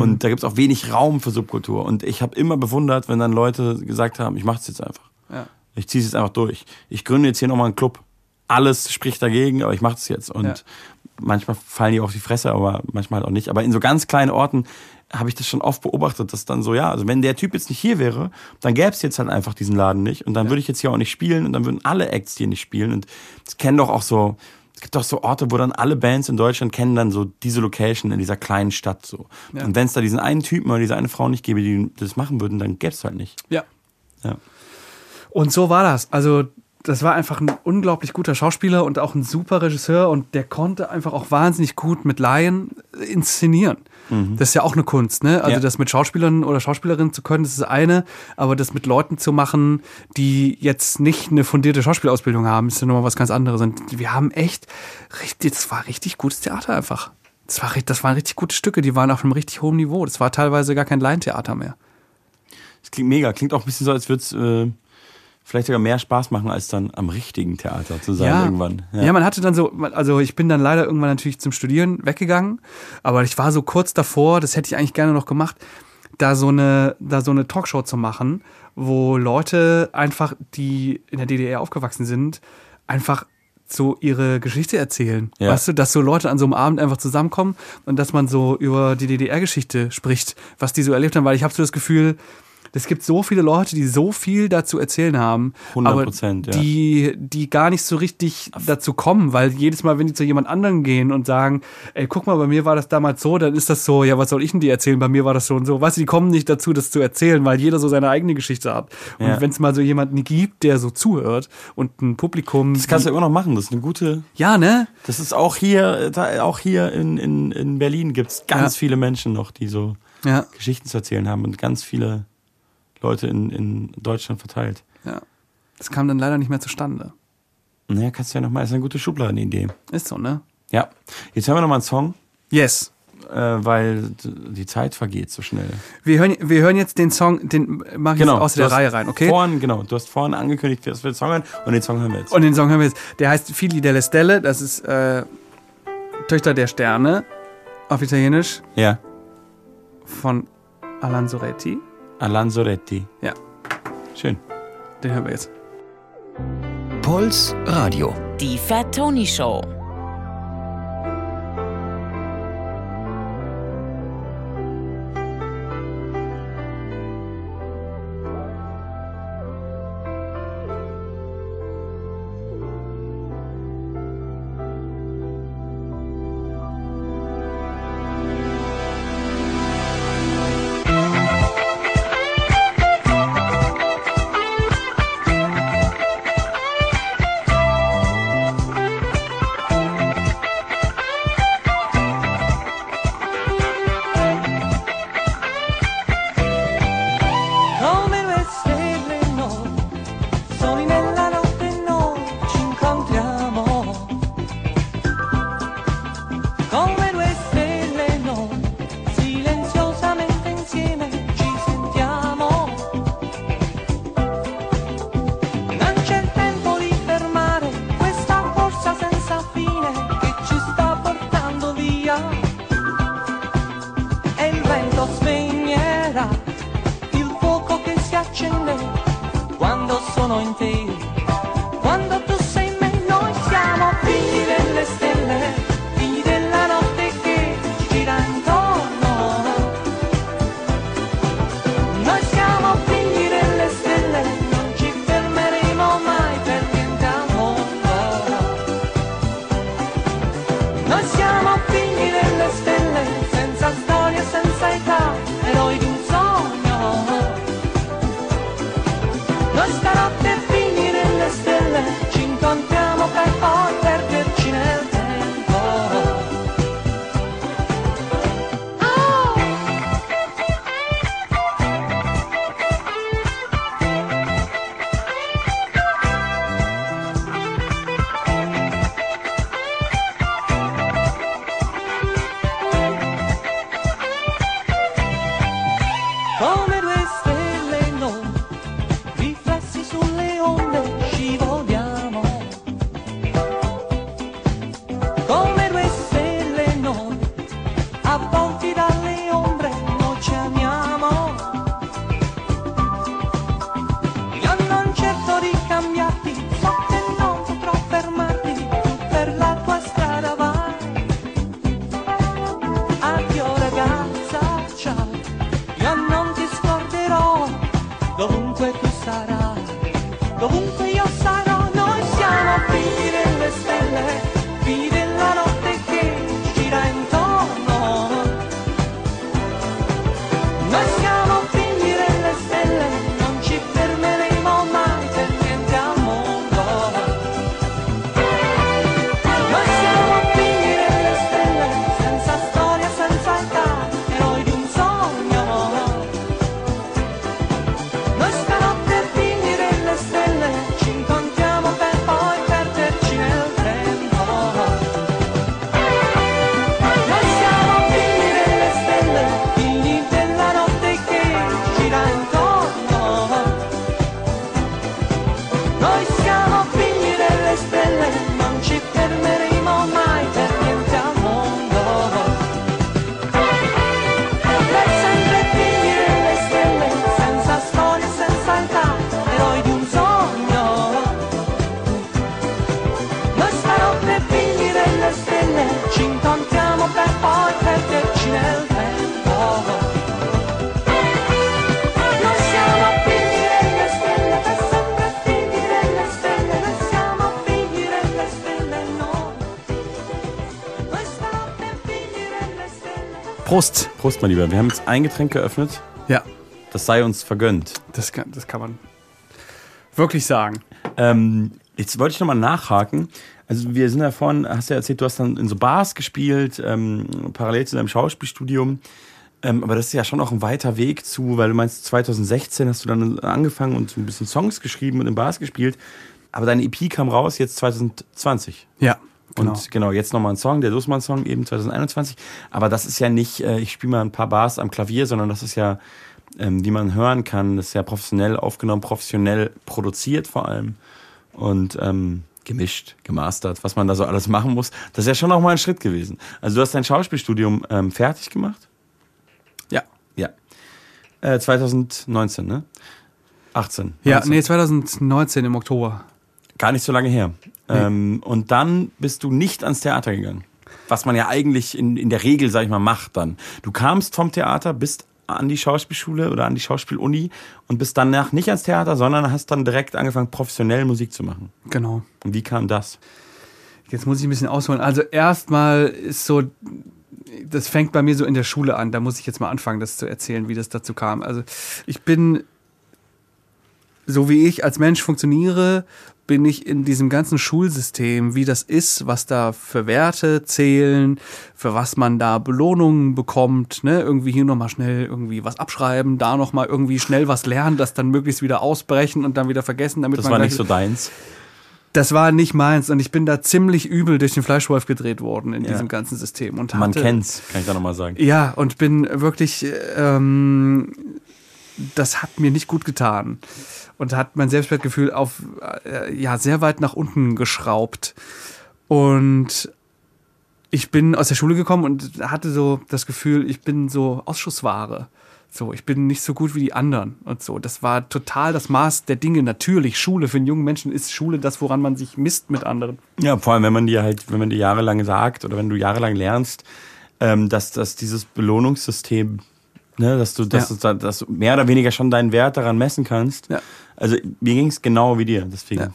Und da gibt's auch wenig Raum für Subkultur. Und ich habe immer bewundert, wenn dann Leute gesagt haben, ich mache es jetzt einfach. Ja. Ich ziehe es jetzt einfach durch. Ich gründe jetzt hier nochmal einen Club. Alles spricht dagegen, aber ich mache es jetzt. Und Ja. manchmal fallen die auf die Fresse, aber manchmal halt auch nicht. Aber in so ganz kleinen Orten habe ich das schon oft beobachtet, dass dann so, ja, also wenn der Typ jetzt nicht hier wäre, dann gäbe es jetzt halt einfach diesen Laden nicht. Und dann würde ich jetzt hier auch nicht spielen und dann würden alle Acts hier nicht spielen. Und das kennen doch auch so, es gibt doch so Orte, wo dann alle Bands in Deutschland kennen dann so diese Location in dieser kleinen Stadt so. Ja. Und wenn es da diesen einen Typen oder diese eine Frau nicht gäbe, die das machen würden, dann gäbe es halt nicht. ja. Ja. Und so war das. Also, das war einfach ein unglaublich guter Schauspieler und auch ein super Regisseur und der konnte einfach auch wahnsinnig gut mit Laien inszenieren. Das ist ja auch eine Kunst, ne? Also Ja. das mit Schauspielern oder Schauspielerinnen zu können, das ist das eine, aber das mit Leuten zu machen, die jetzt nicht eine fundierte Schauspielausbildung haben, ist ja nochmal was ganz anderes. Und wir haben echt, richtig, das war richtig gutes Theater einfach. Das, war, das waren richtig gute Stücke, die waren auf einem richtig hohen Niveau. Das war teilweise gar kein Laientheater mehr. Das klingt mega. Klingt auch ein bisschen so, als würde es äh, vielleicht sogar mehr Spaß machen, als dann am richtigen Theater zu sein irgendwann. Ja. man hatte dann so, also ich bin dann leider irgendwann natürlich zum Studieren weggegangen, aber ich war so kurz davor, das hätte ich eigentlich gerne noch gemacht, da so eine, da so eine Talkshow zu machen, wo Leute einfach, die in der DDR aufgewachsen sind, einfach so ihre Geschichte erzählen. Ja. Weißt du, dass so Leute an so einem Abend einfach zusammenkommen und dass man so über die DDR-Geschichte spricht, was die so erlebt haben, weil ich habe so das Gefühl, Es gibt so viele Leute, die so viel dazu erzählen haben, 100%, aber ja. die, die gar nicht so richtig dazu kommen, weil jedes Mal, wenn die zu jemand anderem gehen und sagen, ey, guck mal, bei mir war das damals so, dann ist das so, ja, was soll ich denn dir erzählen? Bei mir war das so und so. Weißt du, die kommen nicht dazu, das zu erzählen, weil jeder so seine eigene Geschichte hat. Und Ja. wenn es mal so jemanden gibt, der so zuhört und ein Publikum. Das kannst du immer noch machen. Das ist eine gute. ja, ne? Das ist auch hier, da, auch hier in, in, in Berlin gibt es ganz Ja. viele Menschen noch, die so Ja. Geschichten zu erzählen haben und ganz viele Leute in, in Deutschland verteilt. ja. Das kam dann leider nicht mehr zustande. Naja, kannst du ja nochmal, ist eine gute Schubladenidee. Ist so, ne? Ja. Jetzt hören wir nochmal einen Song, Yes. äh, weil die Zeit vergeht so schnell. Wir hören, wir hören jetzt den Song, den mache ich jetzt aus der Reihe rein, okay? Vorhin, genau, du hast vorhin angekündigt, dass wir den Song hören und den Song hören wir jetzt. Und den Song hören wir jetzt. Der heißt Fili delle Stelle. Das ist äh, Töchter der Sterne auf Italienisch ja, von Alan Soretti. Alan Soretti. Ja, Schön. den hören wir jetzt. Puls Radio. Die Fat Tony Show. Prost. Prost, mein Lieber. Wir haben jetzt ein Getränk geöffnet. Ja, Das sei uns vergönnt. das kann, das kann man wirklich sagen. Ähm, jetzt wollte ich nochmal nachhaken. Also wir sind ja vorhin, hast du ja erzählt, du hast dann in so Bars gespielt, ähm, parallel zu deinem Schauspielstudium. Ähm, aber das ist ja schon noch ein weiter Weg zu, weil du meinst, 2016 hast du dann angefangen und ein bisschen Songs geschrieben und in Bars gespielt. Aber deine EP kam raus jetzt 2020. Ja, genau. Und genau, jetzt nochmal ein Song, der Dussmann-Song, eben 2021. Aber das ist ja nicht, äh, ich spiele mal ein paar Bars am Klavier, sondern das ist ja, ähm, wie man hören kann, das ist ja professionell aufgenommen, professionell produziert vor allem. Und ähm, gemischt, gemastert, was man da so alles machen muss. Das ist ja schon noch mal ein Schritt gewesen. Also du hast dein Schauspielstudium ähm, fertig gemacht? Ja. Ja. Äh, 2019, ne? 18. Ja, 19. nee, 2019 im Oktober. Gar nicht so lange her. Ähm, und dann bist du nicht ans Theater gegangen. Was man ja eigentlich in, in der Regel, sag ich mal, macht dann. Du kamst vom Theater, bist an die Schauspielschule oder an die Schauspieluni und bist danach nicht ans Theater, sondern hast dann direkt angefangen, professionell Musik zu machen. Genau. Und wie kam das? Jetzt muss ich ein bisschen ausholen. Also erstmal ist so, das fängt bei mir so in der Schule an. Da muss ich jetzt mal anfangen, das zu erzählen, wie das dazu kam. Also ich bin, so wie ich als Mensch funktioniere, bin ich in diesem ganzen Schulsystem, wie das ist, was da für Werte zählen, für was man da Belohnungen bekommt, ne? irgendwie hier nochmal schnell irgendwie was abschreiben, da nochmal irgendwie schnell was lernen, das dann möglichst wieder ausbrechen und dann wieder vergessen, damit Das man war gleich nicht so deins. das war nicht meins und ich bin da ziemlich übel durch den Fleischwolf gedreht worden in Ja. diesem ganzen System. Und Man hatte, kennt's, kann ich da nochmal sagen. Ja, und bin wirklich, ähm, das hat mir nicht gut getan und hat mein Selbstwertgefühl auf, äh, ja, sehr weit nach unten geschraubt. Und ich bin aus der Schule gekommen und hatte so das Gefühl, ich bin so Ausschussware. So, ich bin nicht so gut wie die anderen und so. Das war total das Maß der Dinge. Natürlich, Schule für einen jungen Menschen ist Schule das, woran man sich misst mit anderen. Ja, vor allem, wenn man dir halt, wenn man dir jahrelang sagt oder wenn du jahrelang lernst, ähm, dass, dass dieses Belohnungssystem, ne, dass du, dass, Ja. du, dass du mehr oder weniger schon deinen Wert daran messen kannst. Ja. Also mir ging's genau wie dir, deswegen, Ja.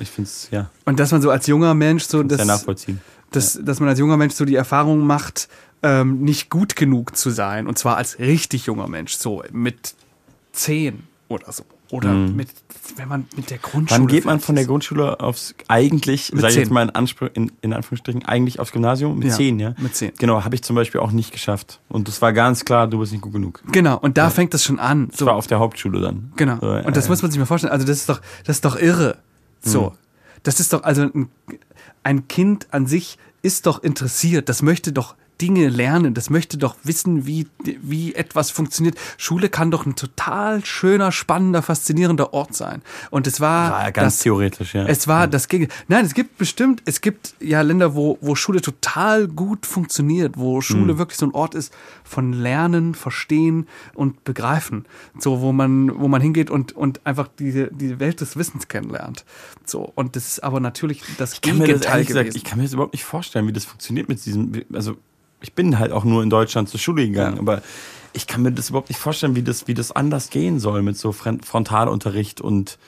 ich finde es, ja, Und dass man so als junger Mensch so das, nachvollziehen. dass, dass man als junger Mensch so die Erfahrung macht, ähm, nicht gut genug zu sein. Und zwar als richtig junger Mensch, so mit zehn oder so. Oder mit, wenn man mit der Grundschule. Mhm. Wann geht man von der. Grundschule aufs, eigentlich, Mit sag ich jetzt mal in, Anspr in, in Anführungsstrichen, eigentlich aufs Gymnasium? Mit Ja, zehn, ja? mit zehn. Genau, habe ich zum Beispiel auch nicht geschafft. Und das war ganz klar, du bist nicht gut genug. Genau, und da fängt das schon an. Ich war auf der Hauptschule dann. Genau. So, Und das äh, muss man sich mal vorstellen. Also das ist doch, das ist doch irre. So. Das ist doch, also ein, ein Kind an sich ist doch interessiert. Das möchte doch Dinge lernen. Das möchte doch wissen, wie, wie etwas funktioniert. Schule kann doch ein total schöner, spannender, faszinierender Ort sein. Und es war, War ja ganz das, theoretisch, ja. es war das Gegen. Nein, es gibt bestimmt, es gibt ja Länder, wo, wo Schule total gut funktioniert, wo Schule Mhm. wirklich so ein Ort ist von Lernen, Verstehen und Begreifen. So, wo man, wo man hingeht und, und einfach diese, diese Welt des Wissens kennenlernt. So, und das ist aber natürlich das Ich mir das, Gegenteil ehrlich gesagt, gewesen. ich kann mir das überhaupt nicht vorstellen, wie das funktioniert mit diesem. Also, ich bin halt auch nur in Deutschland zur Schule gegangen, Ja. aber ich kann mir das überhaupt nicht vorstellen, wie das, wie das anders gehen soll mit so Fron- Frontalunterricht und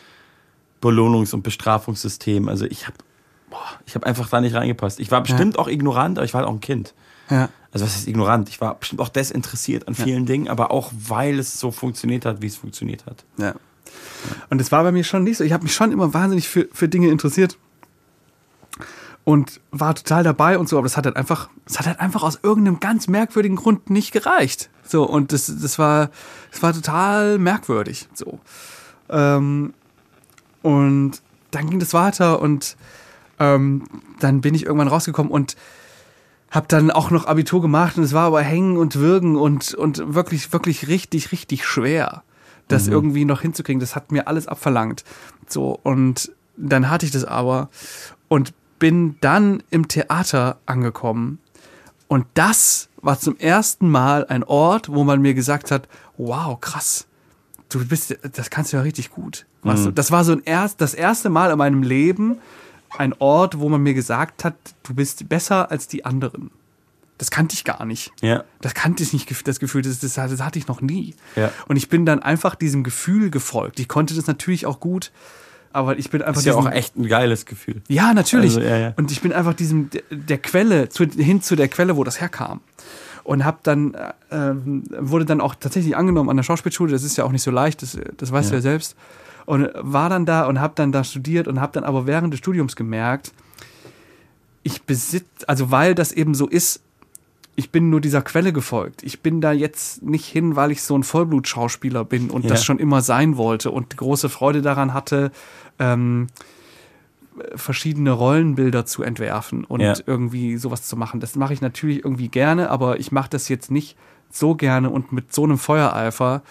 Belohnungs- und Bestrafungssystem. Also, ich habe ich hab einfach da nicht reingepasst. Ich war bestimmt auch ignorant, aber ich war halt auch ein Kind. ja. Also, was heißt ignorant? Ich war bestimmt auch desinteressiert an vielen Dingen, aber auch, weil es so funktioniert hat, wie es funktioniert hat. Ja. Und es war bei mir schon nicht so. Ich habe mich schon immer wahnsinnig für, für Dinge interessiert und war total dabei und so, aber das hat halt einfach, es hat halt einfach aus irgendeinem ganz merkwürdigen Grund nicht gereicht. So, und das, das war, das war total merkwürdig. So. Ähm, und dann ging das weiter und ähm, dann bin ich irgendwann rausgekommen und habe dann auch noch Abitur gemacht und es war aber hängen und würgen und, und wirklich, wirklich richtig, richtig schwer, das irgendwie noch hinzukriegen. Das hat mir alles abverlangt. So, und dann hatte ich das aber und bin dann im Theater angekommen. Und das war zum ersten Mal ein Ort, wo man mir gesagt hat, wow, krass, du bist, das kannst du ja richtig gut. Du? Das war so ein erst, das erste Mal in meinem Leben ein Ort, wo man mir gesagt hat, du bist besser als die anderen. Das kannte ich gar nicht. Ja. Das kannte ich nicht, das Gefühl, das, das, das hatte ich noch nie. Ja. Und ich bin dann einfach diesem Gefühl gefolgt. Ich konnte das natürlich auch gut, aber ich bin einfach Das ist ja auch echt ein geiles Gefühl. ja, natürlich. Also, ja, ja. Und ich bin einfach diesem der, Quelle zu, hin zu der Quelle, wo das herkam. und habe dann äh, ähm, wurde dann auch tatsächlich angenommen an der Schauspielschule. Das ist ja auch nicht so leicht, das, das weißt du ja selbst. Und war dann da und habe dann da studiert und habe dann aber während des Studiums gemerkt, ich besitze, also weil das eben so ist, ich bin nur dieser Quelle gefolgt. Ich bin da jetzt nicht hin, weil ich so ein Vollblutschauspieler bin und Ja. das schon immer sein wollte und große Freude daran hatte, ähm, verschiedene Rollenbilder zu entwerfen und Ja. irgendwie sowas zu machen. Das mache ich natürlich irgendwie gerne, aber ich mache das jetzt nicht so gerne und mit so einem Feuereifer,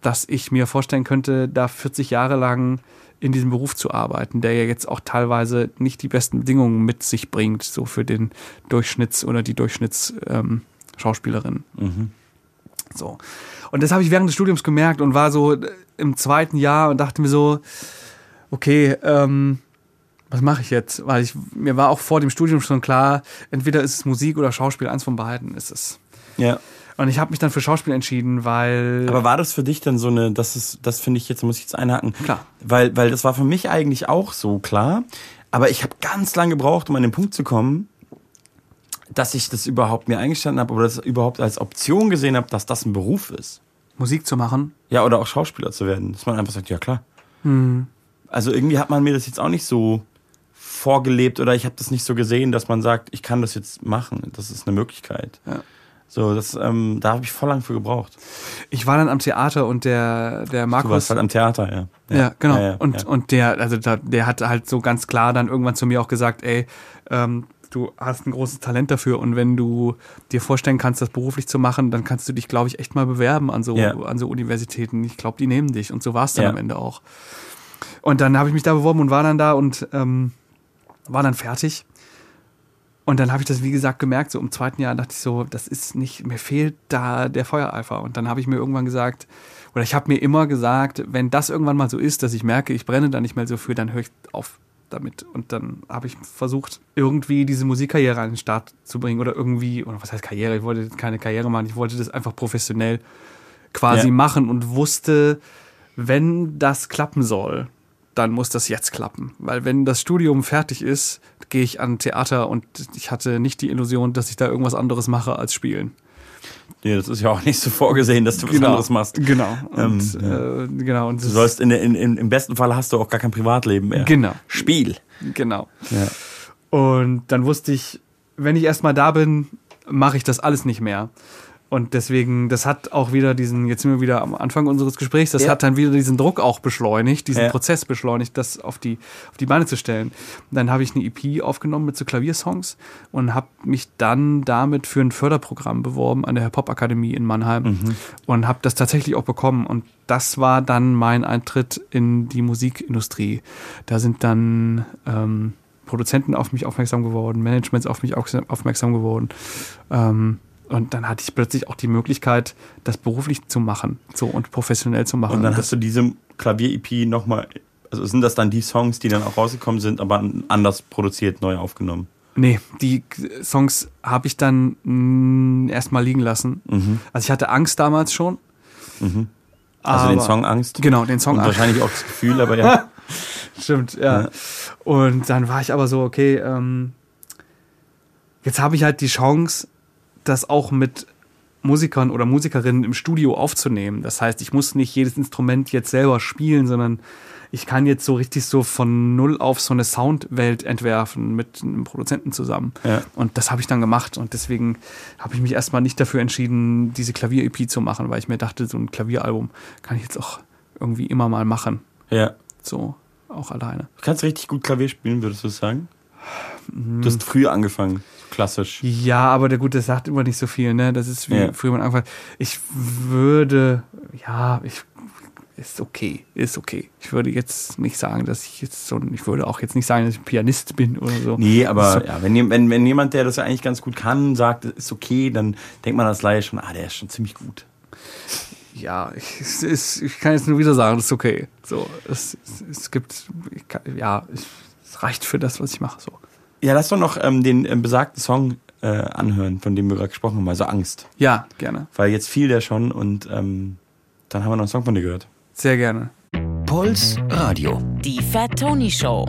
dass ich mir vorstellen könnte, da 40 Jahre lang in diesem Beruf zu arbeiten, der ja jetzt auch teilweise nicht die besten Bedingungen mit sich bringt, so für den Durchschnitts- oder die Durchschnittsschauspielerin. Ähm, Schauspielerin. So. Und das habe ich während des Studiums gemerkt und war so im zweiten Jahr und dachte mir so, okay, ähm, was mache ich jetzt? Weil ich, mir war auch vor dem Studium schon klar, entweder ist es Musik oder Schauspiel, eins von beiden ist es. Ja. Und ich habe mich dann für Schauspiel entschieden, weil. Aber war das für dich dann so eine, das ist, das finde ich jetzt, muss ich jetzt einhaken. Klar. Weil, weil das war für mich eigentlich auch so klar. Aber ich habe ganz lange gebraucht, um an den Punkt zu kommen, dass ich das überhaupt mir eingestanden habe oder das überhaupt als Option gesehen habe, dass das ein Beruf ist. Musik zu machen. Ja, oder auch Schauspieler zu werden. Dass man einfach sagt, ja klar. Hm. Also irgendwie hat man mir das jetzt auch nicht so vorgelebt oder ich habe das nicht so gesehen, dass man sagt, ich kann das jetzt machen. Das ist eine Möglichkeit. Ja. So, das, ähm, da habe ich voll lang für gebraucht. Ich war dann am Theater und der, der Du Markus. warst halt am Theater, ja. Ja, genau. Ja, ja, und, ja. und der, also da, der hat halt so ganz klar dann irgendwann zu mir auch gesagt, ey, ähm, du hast ein großes Talent dafür und wenn du dir vorstellen kannst, das beruflich zu machen, dann kannst du dich, glaube ich, echt mal bewerben an so, Ja. an so Universitäten. Ich glaube, die nehmen dich und so war es dann Ja. am Ende auch. Und dann habe ich mich da beworben und war dann da und ähm, war dann fertig. Und dann habe ich das, wie gesagt, gemerkt, so im zweiten Jahr dachte ich so, das ist nicht, mir fehlt da der Feuereifer. Und dann habe ich mir irgendwann gesagt, oder ich habe mir immer gesagt, wenn das irgendwann mal so ist, dass ich merke, ich brenne da nicht mehr so für, dann höre ich auf damit. Und dann habe ich versucht, irgendwie diese Musikkarriere an den Start zu bringen oder irgendwie, oder was heißt Karriere? Ich wollte keine Karriere machen, ich wollte das einfach professionell quasi Ja. machen und wusste, wenn das klappen soll, dann muss das jetzt klappen. Weil wenn das Studium fertig ist, gehe ich an Theater und ich hatte nicht die Illusion, dass ich da irgendwas anderes mache als spielen. Nee, das ist ja auch nicht so vorgesehen, dass du was anderes machst. Genau. Und, Ähm, äh, genau. Und Du sollst in, in, in, im besten Fall hast du auch gar kein Privatleben mehr. Genau. Spiel. Genau. Ja. Und dann wusste ich, wenn ich erstmal da bin, mache ich das alles nicht mehr. Und deswegen, das hat auch wieder diesen, jetzt sind wir wieder am Anfang unseres Gesprächs, das Ja. hat dann wieder diesen Druck auch beschleunigt, diesen Ja. Prozess beschleunigt, das auf die, auf die Beine zu stellen. Dann habe ich eine EP aufgenommen mit so Klaviersongs und habe mich dann damit für ein Förderprogramm beworben an der Hip-Hop-Akademie in Mannheim und habe das tatsächlich auch bekommen. Und das war dann mein Eintritt in die Musikindustrie. Da sind dann ähm, Produzenten auf mich aufmerksam geworden, Managements auf mich aufmerksam- aufmerksam geworden. Ähm, und dann hatte ich plötzlich auch die Möglichkeit, das beruflich zu machen so und professionell zu machen. Und dann das, hast du diese Klavier-EP nochmal, also sind das dann die Songs, die dann auch rausgekommen sind, aber anders produziert, neu aufgenommen? nee, die Songs habe ich dann mh, erstmal liegen lassen. Also ich hatte Angst damals schon. Also den aber- Song Angst? Genau, den Song Und Angst. wahrscheinlich auch das Gefühl, aber ja. Stimmt, ja. Ja. Und dann war ich aber so, okay, ähm, jetzt habe ich halt die Chance, das auch mit Musikern oder Musikerinnen im Studio aufzunehmen. Das heißt, ich muss nicht jedes Instrument jetzt selber spielen, sondern ich kann jetzt so richtig so von null auf so eine Soundwelt entwerfen mit einem Produzenten zusammen. Ja. Und das habe ich dann gemacht. Und deswegen habe ich mich erstmal nicht dafür entschieden, diese Klavier-EP zu machen, weil ich mir dachte, so ein Klavieralbum kann ich jetzt auch irgendwie immer mal machen. ja. So, auch alleine. Du kannst richtig gut Klavier spielen, würdest du sagen? Du hast früh angefangen, klassisch. Ja, aber der Gute sagt immer nicht so viel, ne? Das ist wie Ja. früher man angefangen. Ich würde, ja, ich ist okay, ist okay. Ich würde jetzt nicht sagen, dass ich jetzt so, ich würde auch jetzt nicht sagen, dass ich Pianist bin oder so. Nee, aber So. ja, wenn, wenn, wenn jemand, der das ja eigentlich ganz gut kann, sagt, ist okay, dann denkt man als Laie schon, ah, der ist schon ziemlich gut. Ja, ich, es ist, ich kann jetzt nur wieder sagen, das ist okay. So, es, es, es gibt, kann, ja, es reicht für das, was ich mache. So. Ja, lass doch noch ähm, den ähm, besagten Song äh, anhören, von dem wir gerade gesprochen haben, also Angst. Ja, gerne, Weil jetzt fiel der schon und ähm, dann haben wir noch einen Song von dir gehört. sehr gerne. Puls Radio. Die Fat Tony Show.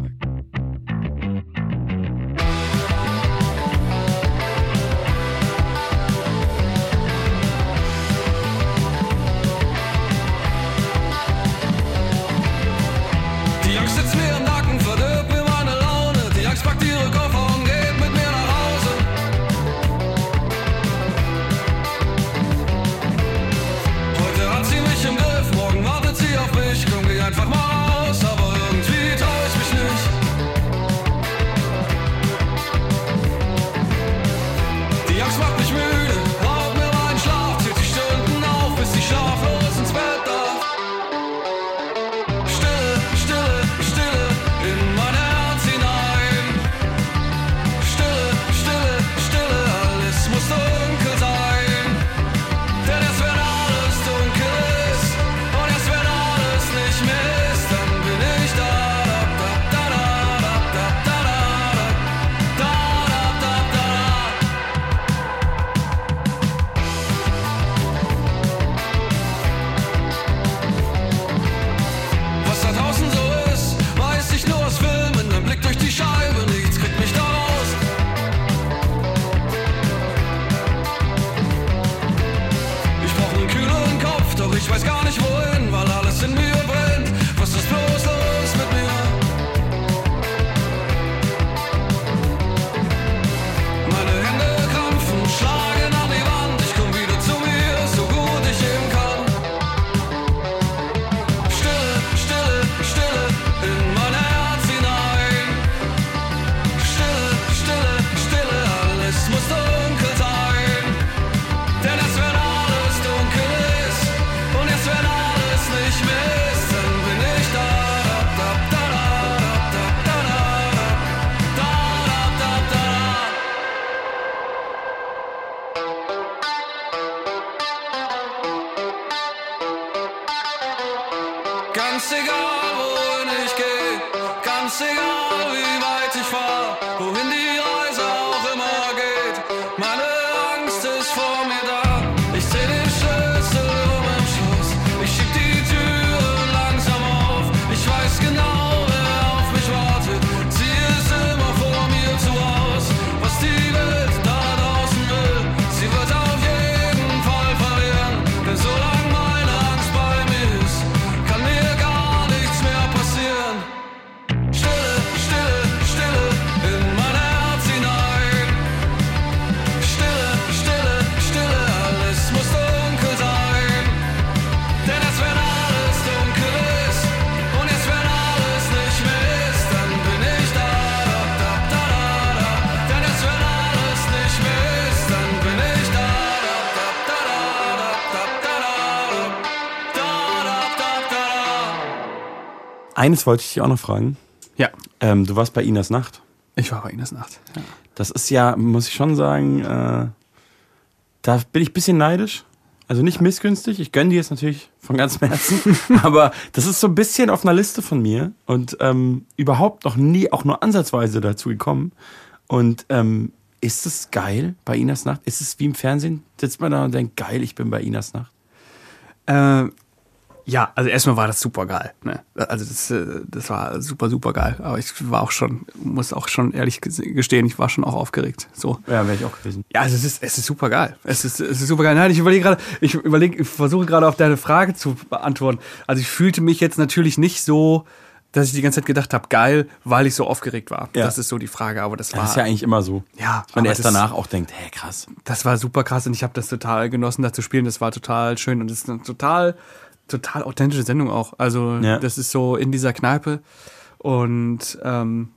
Eines wollte ich dich auch noch fragen. Ja, Ähm, du warst bei Inas Nacht. ich war bei Ines Nacht. Ja. Das ist ja, muss ich schon sagen, äh, da bin ich ein bisschen neidisch. Also nicht missgünstig, ich gönne dir jetzt natürlich von ganzem Herzen, aber das ist so ein bisschen auf einer Liste von mir und ähm, überhaupt noch nie auch nur ansatzweise dazu gekommen. Und ähm, ist es geil bei Inas Nacht? Ist es wie im Fernsehen? Sitzt man da und denkt, geil, ich bin bei Inas Nacht? Äh, ja, also erstmal war das super geil. Ne? Also das, äh, das war super, super geil. Aber ich war auch schon, muss auch schon ehrlich gestehen, ich war schon auch aufgeregt. So. Ja, wäre ich auch gewesen. Ja, also es ist, es ist super geil. Es ist, es ist super geil. Nein, ich überlege gerade, ich überlege, ich versuche gerade auf deine Frage zu beantworten. Also ich fühlte mich jetzt natürlich nicht so, dass ich die ganze Zeit gedacht habe, geil, weil ich so aufgeregt war. Ja. Das ist so die Frage. Aber das war, Das ist ja eigentlich immer so. Ja, man erst das- danach auch denkt, hä, krass. das war super krass und ich habe das total genossen, da zu spielen. Das war total schön und es ist total, total authentische Sendung auch. Also Ja. das ist so in dieser Kneipe und ähm,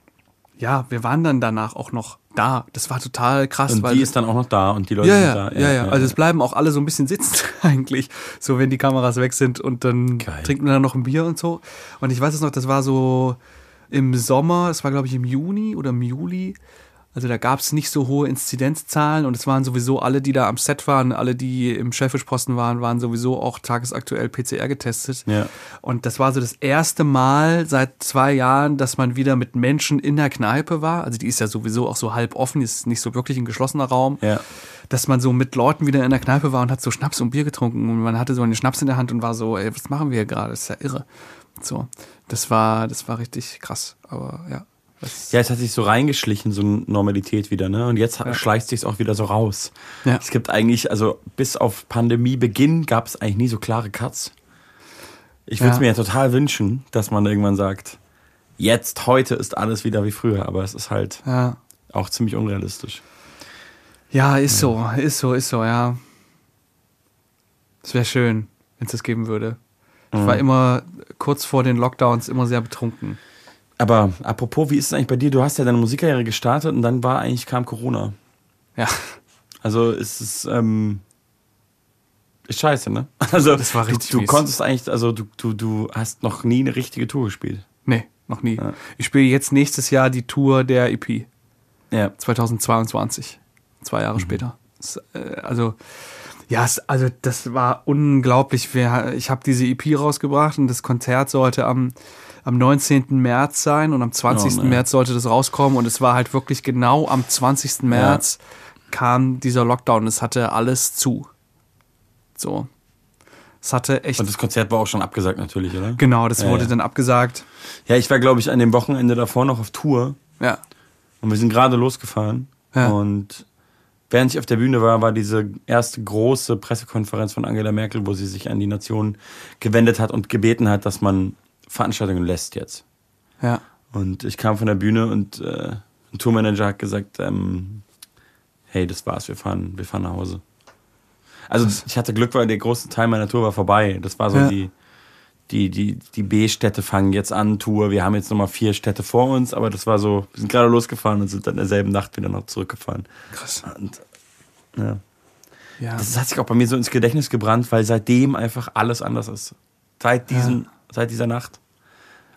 ja, wir waren dann danach auch noch da. Das war total krass, Und die ist dann auch noch da und die Leute ja, sind ja, da. ja, ja, Also es bleiben auch alle so ein bisschen sitzen eigentlich, so wenn die Kameras weg sind und dann Geil. trinkt man dann noch ein Bier und so. Und ich weiß es noch, das war so im Sommer, das war glaube ich im Juni oder im Juli. Also da gab es nicht so hohe Inzidenzzahlen und es waren sowieso alle, die da am Set waren, alle, die im Schellfischposten waren, waren sowieso auch tagesaktuell PCR getestet. Ja. Und das war so das erste Mal seit zwei Jahren, dass man wieder mit Menschen in der Kneipe war. Also die ist ja sowieso auch so halb offen, ist nicht so wirklich ein geschlossener Raum. Ja. Dass man so mit Leuten wieder in der Kneipe war und hat so Schnaps und Bier getrunken und man hatte so einen Schnaps in der Hand und war so, ey, was machen wir hier gerade? Das ist ja irre. So, das war, das war richtig krass. Aber ja. Das, Ja, es hat sich so reingeschlichen, so eine Normalität wieder, ne? Und jetzt schleicht sich auch wieder so raus. Ja. Es gibt eigentlich, also bis auf Pandemiebeginn gab es eigentlich nie so klare Cuts. Ich würde es Ja. mir ja total wünschen, dass man irgendwann sagt, jetzt, heute ist alles wieder wie früher, aber es ist halt ja. auch ziemlich unrealistisch. Ja, ist so, ist so, ist so, ja. Es wäre schön, wenn es das geben würde. Ich war immer kurz vor den Lockdowns immer sehr betrunken. Aber apropos, wie ist es eigentlich bei dir? Du hast ja deine Musikkarriere gestartet und dann war eigentlich kam Corona. Ja, Also ist es ähm, ist scheiße, ne? Also Das war richtig du, du konntest eigentlich, also du, du, du hast noch nie eine richtige Tour gespielt. nee, noch nie. Ja. Ich spiele jetzt nächstes Jahr die Tour der EP. Ja. 2022. Zwei Mhm. Jahre später. Das, äh, also, ja, es, also das war unglaublich. Ich habe diese EP rausgebracht und das Konzert sollte am, am 19. März sein und am 20. Oh, nee. März sollte das rauskommen und es war halt wirklich genau am 20. März kam dieser Lockdown. Es hatte alles zu. So. Es hatte echt. Und das Konzert war auch schon abgesagt natürlich, oder? genau, das Ja, wurde ja. dann abgesagt. Ja, ich war, glaube ich, an dem Wochenende davor noch auf Tour Ja. und wir sind gerade losgefahren. Ja. Und während ich auf der Bühne war, war diese erste große Pressekonferenz von Angela Merkel, wo sie sich an die Nation gewendet hat und gebeten hat, dass man Veranstaltungen lässt jetzt. Ja. Und ich kam von der Bühne und äh, ein Tourmanager hat gesagt, ähm, hey, das war's, wir fahren, wir fahren nach Hause. Also ich hatte Glück, weil der große Teil meiner Tour war vorbei. Das war so Ja. die, die, die, die B-Städte fangen jetzt an, Tour. Wir haben jetzt nochmal vier Städte vor uns, aber das war so, wir sind gerade losgefahren und sind dann in derselben Nacht wieder noch zurückgefahren. Krass. Und ja. Ja. Das hat sich auch bei mir so ins Gedächtnis gebrannt, weil seitdem einfach alles anders ist. Seit, diesen, seit dieser Nacht.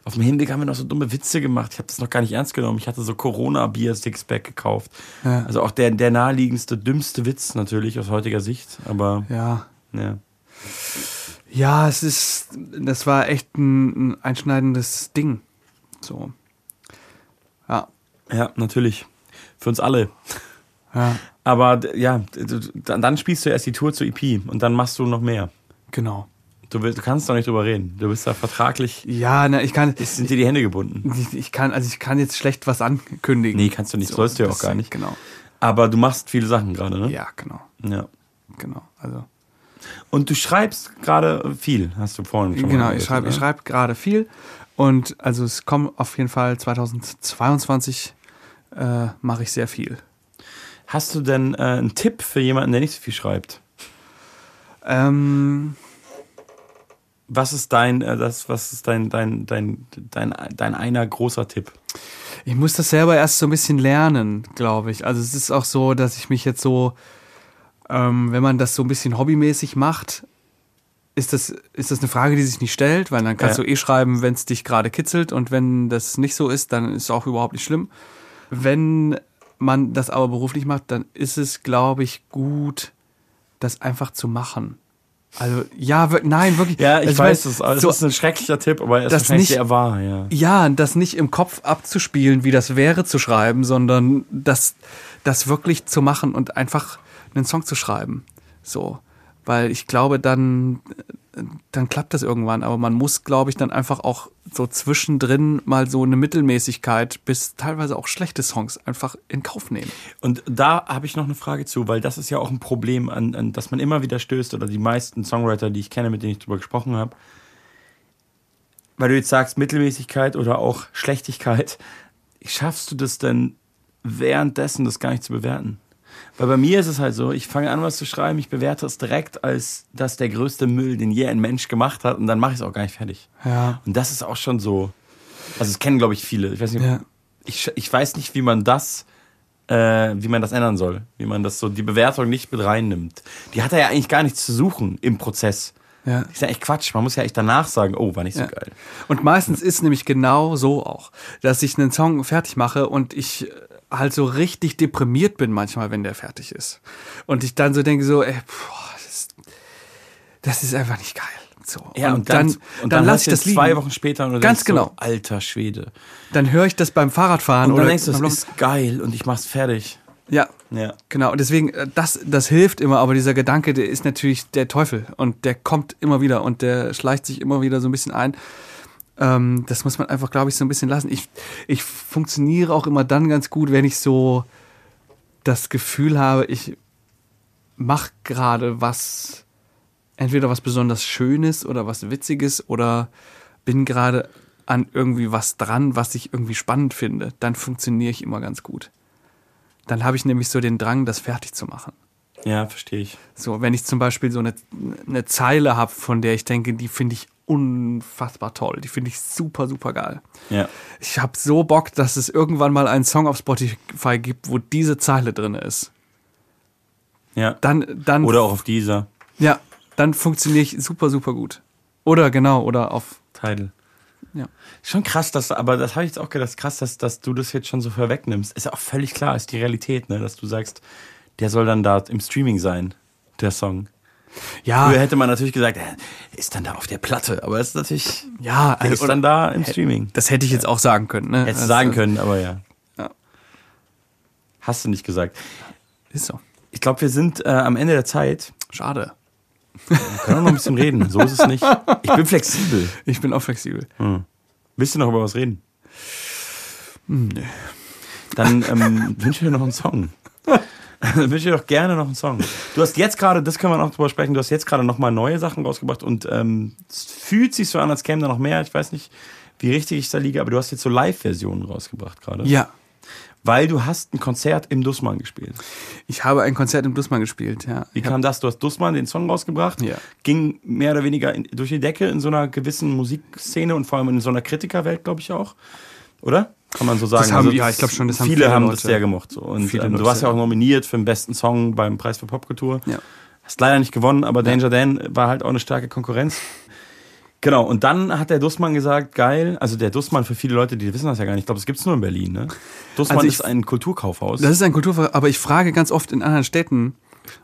Auf dem Hinweg haben wir noch so dumme Witze gemacht. Ich habe das noch gar nicht ernst genommen. Ich hatte so Corona-Bier-Sixpack gekauft. Ja. Also auch der, der naheliegendste, dümmste Witz natürlich aus heutiger Sicht. Aber ja. ja. Ja, es ist, das war echt ein, ein einschneidendes Ding. So. Ja. Ja, natürlich. Für uns alle. Ja, Aber ja, dann dann spielst du erst die Tour zur EP und dann machst du noch mehr. genau. Du, willst, du kannst doch nicht drüber reden. Du bist da vertraglich, Ja, na, ich kann, es sind dir die Hände gebunden. ich, ich kann, also ich kann jetzt schlecht was ankündigen. Nee, kannst du nicht, sollst du ja auch gar nicht. Genau. Aber du machst viele Sachen gerade, ne? Ja, genau. ja. Genau. Also, Und du schreibst gerade viel, hast du vorhin schon genau, ich schreibe, ne? schreibe gerade viel. Und also es kommt auf jeden Fall 2022 äh, mache ich sehr viel. Hast du denn äh, einen Tipp für jemanden, der nicht so viel schreibt? Ähm, Was ist dein, äh, das, was ist dein, dein, dein, dein, dein einer großer Tipp? Ich muss das selber erst so ein bisschen lernen, glaube ich. Also es ist auch so, dass ich mich jetzt so, ähm, wenn man das so ein bisschen hobbymäßig macht, ist das, ist das eine Frage, die sich nicht stellt, weil dann kannst Ja. du eh schreiben, wenn es dich gerade kitzelt und wenn das nicht so ist, dann ist es auch überhaupt nicht schlimm. Wenn man das aber beruflich macht, dann ist es, glaube ich, gut, das einfach zu machen. Also ja, wir- nein, wirklich. Ja, ich Also, weiß weil es. Also so- es ist ein schrecklicher Tipp, aber er ist Das nicht- sehr wahr, ja. ja, das nicht im Kopf abzuspielen, wie das wäre zu schreiben, sondern das, das wirklich zu machen und einfach einen Song zu schreiben. So. Weil ich glaube, dann, dann klappt das irgendwann. Aber man muss, glaube ich, dann einfach auch so zwischendrin mal so eine Mittelmäßigkeit bis teilweise auch schlechte Songs einfach in Kauf nehmen. Und da habe ich noch eine Frage zu, weil das ist ja auch ein Problem, an, an das man immer wieder stößt, oder die meisten Songwriter, die ich kenne, mit denen ich drüber gesprochen habe. Weil du jetzt sagst, Mittelmäßigkeit oder auch Schlechtigkeit, schaffst du das denn währenddessen, das gar nicht zu bewerten? Weil bei mir ist es halt so, ich fange an, was zu schreiben, ich bewerte es direkt als das der größte Müll, den je ein Mensch gemacht hat, und dann mache ich es auch gar nicht fertig. Ja. Und das ist auch schon so. Also, das kennen, glaube ich, viele. Ich weiß nicht, Ja. ich, ich weiß nicht, wie man das, äh, wie man das ändern soll. Wie man das so, die Bewertung nicht mit reinnimmt. Die hat er ja eigentlich gar nichts zu suchen im Prozess. Ja. Ist ja echt Quatsch. Man muss ja echt danach sagen, oh, war nicht so Ja. geil. Und meistens ist nämlich genau so auch, dass ich einen Song fertig mache und ich halt so richtig deprimiert bin manchmal, wenn der fertig ist. Und ich dann so denke so, ey, boah, das, ist, das ist einfach nicht geil. So. Ja, und, dann, und dann, lasse lass ich das liegen. zwei Wochen später und Ganz genau. So, alter Schwede. Dann höre ich das beim Fahrradfahren Und dann oder denkst du, das ist geil und ich mach's fertig. ja, Ja. Genau, und deswegen, äh, das, das hilft immer, aber dieser Gedanke, der ist natürlich der Teufel und der kommt immer wieder und der schleicht sich immer wieder so ein bisschen ein. Ähm, das muss man einfach, glaube ich, so ein bisschen lassen. Ich, ich funktioniere auch immer dann ganz gut, wenn ich so das Gefühl habe, ich mache gerade was, entweder was besonders Schönes oder was Witziges oder bin gerade an irgendwie was dran, was ich irgendwie spannend finde. Dann funktioniere ich immer ganz gut. Dann habe ich nämlich so den Drang, das fertig zu machen. Ja, verstehe ich. So, wenn ich zum Beispiel so eine, eine Zeile habe, von der ich denke, die finde ich unfassbar toll, die finde ich super, super geil. Ja. Ich habe so Bock, dass es irgendwann mal einen Song auf Spotify gibt, wo diese Zeile drin ist. Ja. Dann, dann, Oder auch auf dieser ja, dann funktioniere ich super, super gut. Oder genau, oder auf, Title. ja. Schon krass, dass, aber das habe ich jetzt auch gedacht, krass, dass, dass du das jetzt schon so vorwegnimmst. Ist ja auch völlig klar, ist die Realität, ne? dass du sagst, der soll dann da im Streaming sein, der Song. Ja, Früher hätte man natürlich gesagt, äh, ist dann da auf der Platte, aber es ist natürlich, ja, der ist dann da im Streaming. das hätte ich jetzt auch sagen können. Ne? Hättest du Also, sagen können, aber ja. Ja. Hast du nicht gesagt. Ist so. Ich glaube, wir sind äh, am Ende der Zeit. Schade. Wir können auch noch ein bisschen reden. So ist es nicht. Ich bin flexibel. Ich bin auch flexibel. Willst du noch über was reden? Nee. Dann ähm, wünsche ich dir noch einen Song. Dann wünsche ich dir doch gerne noch einen Song. Du hast jetzt gerade, das können wir noch drüber sprechen, du hast jetzt gerade noch mal neue Sachen rausgebracht und ähm, es fühlt sich so an, als kämen da noch mehr. Ich weiß nicht, wie richtig ich da liege, aber du hast jetzt so Live-Versionen rausgebracht gerade. Ja. Weil du hast ein Konzert im Dussmann gespielt. Ich habe ein Konzert im Dussmann gespielt, ja. Wie kam das? Du hast Dussmann den Song rausgebracht, Ja. ging mehr oder weniger in, durch die Decke in so einer gewissen Musikszene und vor allem in so einer Kritikerwelt, glaube ich auch. Oder? Kann man so sagen. Also Das haben- ja, ich glaub schon, das haben viele, viele haben Leute. das sehr gemocht. So. Und ähm, du warst ja auch nominiert für den besten Song beim Preis für Popkultur. Ja. Hast leider nicht gewonnen, aber Danger Dan war halt auch eine starke Konkurrenz. Genau, und dann hat der Dussmann gesagt, geil, also der Dussmann für viele Leute, die wissen das ja gar nicht, ich glaube, es gibt es nur in Berlin, ne? Dussmann Also ich- ist ein Kulturkaufhaus. Das ist ein Kulturver, aber ich frage ganz oft in anderen Städten,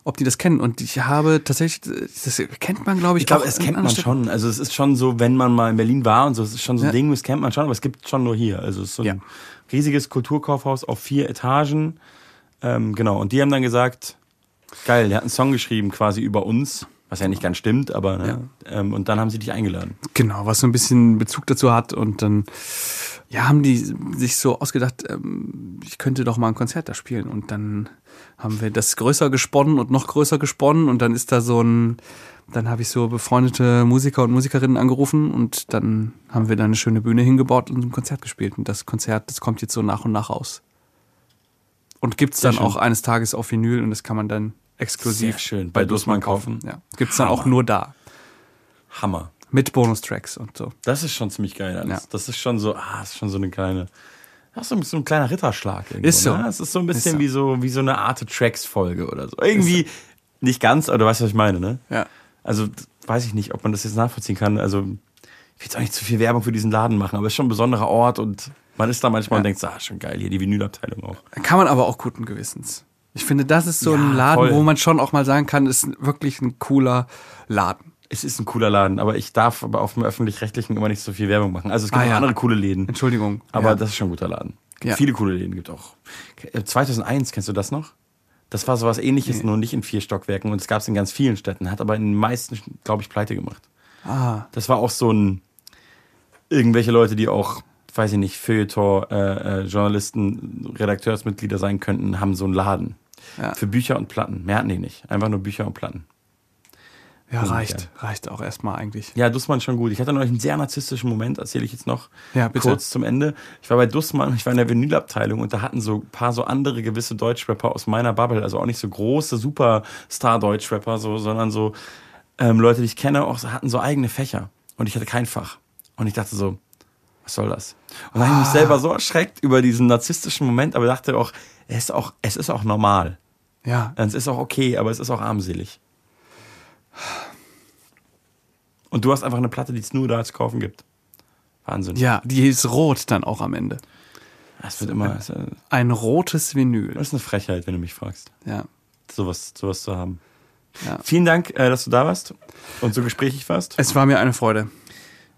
ob die das kennen. Und ich habe tatsächlich, das kennt man, glaube ich, Ich glaube, es kennt man Städten. schon. Also es ist schon so, wenn man mal in Berlin war und so, es ist schon so ein Ja. Ding, das kennt man schon, aber es gibt schon nur hier. Also es ist so ein Ja. riesiges Kulturkaufhaus auf vier Etagen. Ähm, genau. Und die haben dann gesagt, geil, der hat einen Song geschrieben quasi über uns, was ja nicht ganz stimmt, aber ne? ähm, und dann haben sie dich eingeladen. Genau, was so ein bisschen Bezug dazu hat. Und dann ja, haben die sich so ausgedacht, ähm, ich könnte doch mal ein Konzert da spielen. Und dann haben wir das größer gesponnen und noch größer gesponnen. Und dann ist da so ein, dann habe ich so befreundete Musiker und Musikerinnen angerufen und dann haben wir da eine schöne Bühne hingebaut und ein Konzert gespielt. Und das Konzert, das kommt jetzt so nach und nach raus. Und gibt's dann auch eines Tages auf Vinyl und das kann man dann exklusiv Sehr schön. Bei Dussmann kaufen. Ja, gibt's dann auch nur da. Hammer. Mit Bonustracks und so. Das ist schon ziemlich geil. Alles. Ja. Das ist schon so, ah, das ist schon so eine kleine, das ist so ein, so ein kleiner Ritterschlag. Ist so. Ne? Es ist so ein bisschen so. wie so wie so eine Art Tracks-Folge oder so. Irgendwie nicht ganz, aber du weißt, was ich meine, ne? Ja. Also weiß ich nicht, ob man das jetzt nachvollziehen kann. Also ich will jetzt auch nicht zu viel Werbung für diesen Laden machen, aber es ist schon ein besonderer Ort und man ist da manchmal und denkt, so, ah, schon geil, hier die Vinylabteilung auch. Kann man aber auch guten Gewissens. Ich finde, das ist so Ja, ein Laden, voll. wo man schon auch mal sagen kann, ist wirklich ein cooler Laden. Es ist ein cooler Laden, aber ich darf aber auf dem Öffentlich-Rechtlichen immer nicht so viel Werbung machen. Also es gibt Ah, auch ja. andere coole Läden. Entschuldigung. Aber ja. das ist schon ein guter Laden. Ja. viele coole Läden, gibt auch. Äh, 2001, kennst du das noch? Das war sowas ähnliches, nur nicht in vier Stockwerken und es gab es in ganz vielen Städten, hat aber in den meisten, glaube ich, pleite gemacht. ah, Das war auch so ein, irgendwelche Leute, die auch, weiß ich nicht, Feuilleton, äh, äh, Journalisten, Redakteursmitglieder sein könnten, haben so einen Laden. Für Bücher und Platten. Mehr hatten die nicht. Einfach nur Bücher und Platten. Ja, reicht. Reicht auch erstmal eigentlich. Ja, Dussmann schon gut. Ich hatte neulich einen sehr narzisstischen Moment, erzähle ich jetzt noch Ja, kurz zum Ende. Ich war bei Dussmann, ich war in der Vinylabteilung und da hatten so ein paar so andere gewisse Deutschrapper aus meiner Bubble, also auch nicht so große Superstar-Deutschrapper, so, sondern so ähm, Leute, die ich kenne, auch so, hatten so eigene Fächer. Und ich hatte kein Fach. Und ich dachte so, was soll das? Und dann habe ich mich selber so erschreckt über diesen narzisstischen Moment, aber dachte auch, es ist auch, es ist auch normal. Ja. Es ist auch okay, aber es ist auch armselig. Und du hast einfach eine Platte, die es nur da zu kaufen gibt. Wahnsinn. Ja, die ist rot dann auch am Ende. Es wird immer. Ist Ein rotes Vinyl. eine Frechheit, wenn du mich fragst, Ja. sowas, sowas zu haben. Ja. Vielen Dank, äh, dass du da warst und so gesprächig warst. Es war mir eine Freude.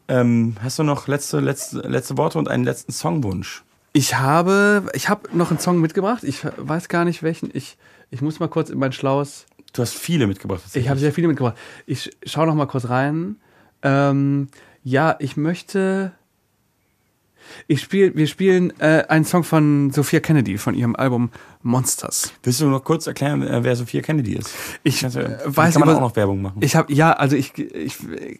Ähm, hast du noch letzte, letzte, letzte Worte und einen letzten Songwunsch? Ich habe, ich habe noch einen Song mitgebracht. Ich weiß gar nicht welchen. Ich, ich muss mal kurz in mein schlaues. Du hast viele mitgebracht. Ich habe sehr viele mitgebracht. Ich schaue noch mal kurz rein. Ähm, ja, ich möchte. Ich spiel, wir spielen äh, einen Song von Sophia Kennedy von ihrem Album Monsters. Willst du noch kurz erklären, äh, wer Sophia Kennedy ist? Ich Kannst äh, weiß kann man über- auch noch Werbung machen. Ich habe ja, also ich, ich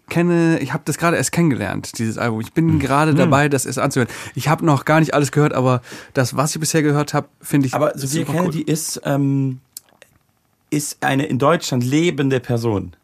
kenne, ich habe das gerade erst kennengelernt, dieses Album. Ich bin Mhm. gerade dabei, das erst anzuhören. Ich habe noch gar nicht alles gehört, aber das, was ich bisher gehört habe, finde ich. Aber Sophia Kennedy ist, ähm, ist eine in Deutschland lebende Person.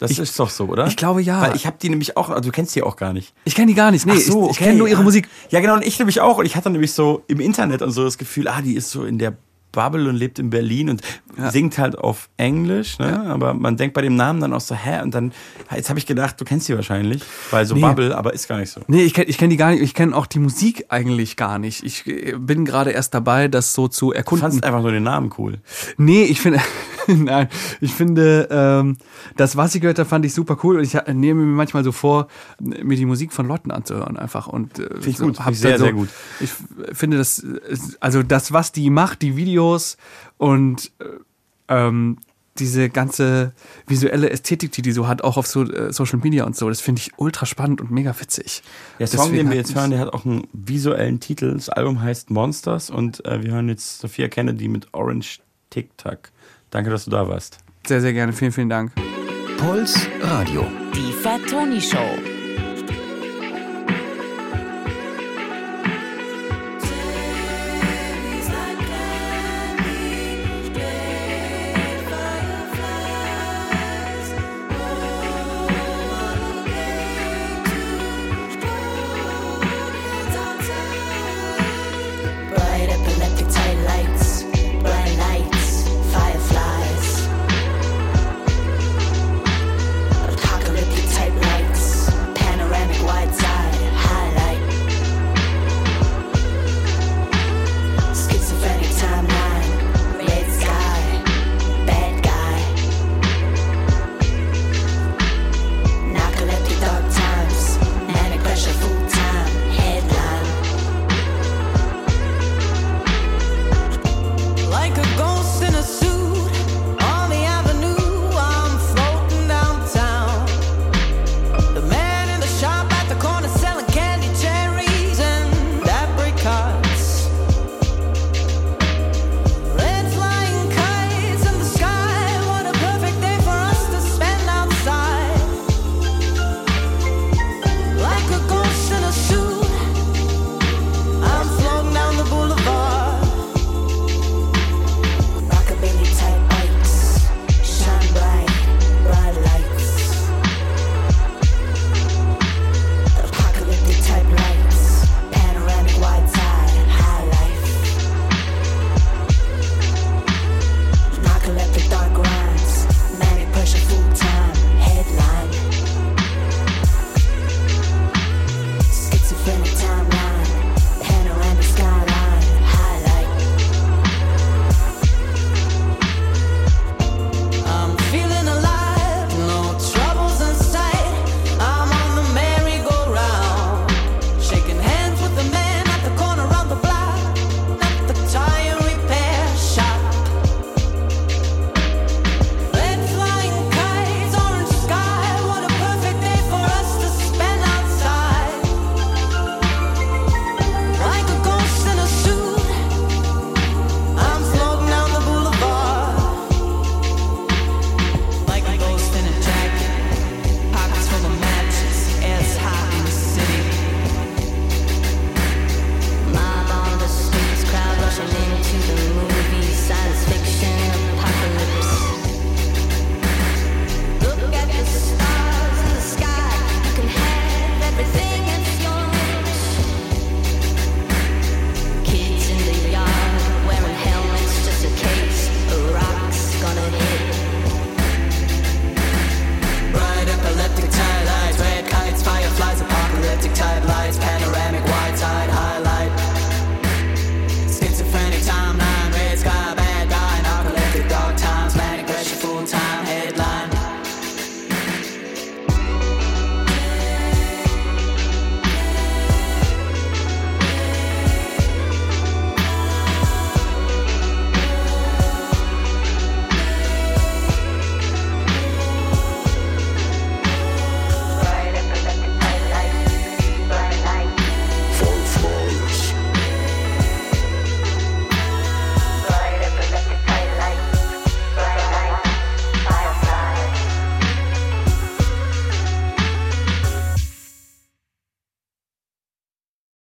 Das Ich- ist doch so, oder? ich glaube, ja. Weil ich habe die nämlich auch, also du kennst die auch gar nicht. Ich kenne die gar nicht. Nee, Ach so, ich, ich okay. kenne nur ihre Ah. Musik. Ja, genau, und ich nämlich auch. Und ich hatte nämlich so im Internet und so das Gefühl, ah, die ist so in der Bubble und lebt in Berlin und Ja. singt halt auf Englisch, ne? Ja. Aber man denkt bei dem Namen dann auch so, hä? Und dann, jetzt habe ich gedacht, du kennst sie wahrscheinlich, weil so Nee. Bubble, aber ist gar nicht so. Nee, ich kenne ich kenn die gar nicht. Ich kenne auch die Musik eigentlich gar nicht. Ich äh, bin gerade erst dabei, das so zu Du erkunden. fandst einfach nur den Namen cool. Nee, ich finde, nein, ich finde, ähm, das, was ich gehört habe, fand ich super cool. Und ich ha- nehme mir manchmal so vor, mir die Musik von Leuten anzuhören einfach. Und äh, ich gut, hab finde ich sehr, so, sehr gut. Ich f- finde das, äh, also das, was die macht, die Videos und äh, ähm, diese ganze visuelle Ästhetik, die die so hat, auch auf so, äh, Social Media und so, das finde ich ultra spannend und mega witzig. Der Song, Deswegen den wir jetzt hören, der hat auch einen visuellen Titel. Das Album heißt Monsters und äh, wir hören jetzt Sophia Kennedy mit Orange Tic Tac. Danke, dass du da warst. Sehr, sehr gerne. Vielen, vielen Dank. Puls Radio. Die Fat Tony Show.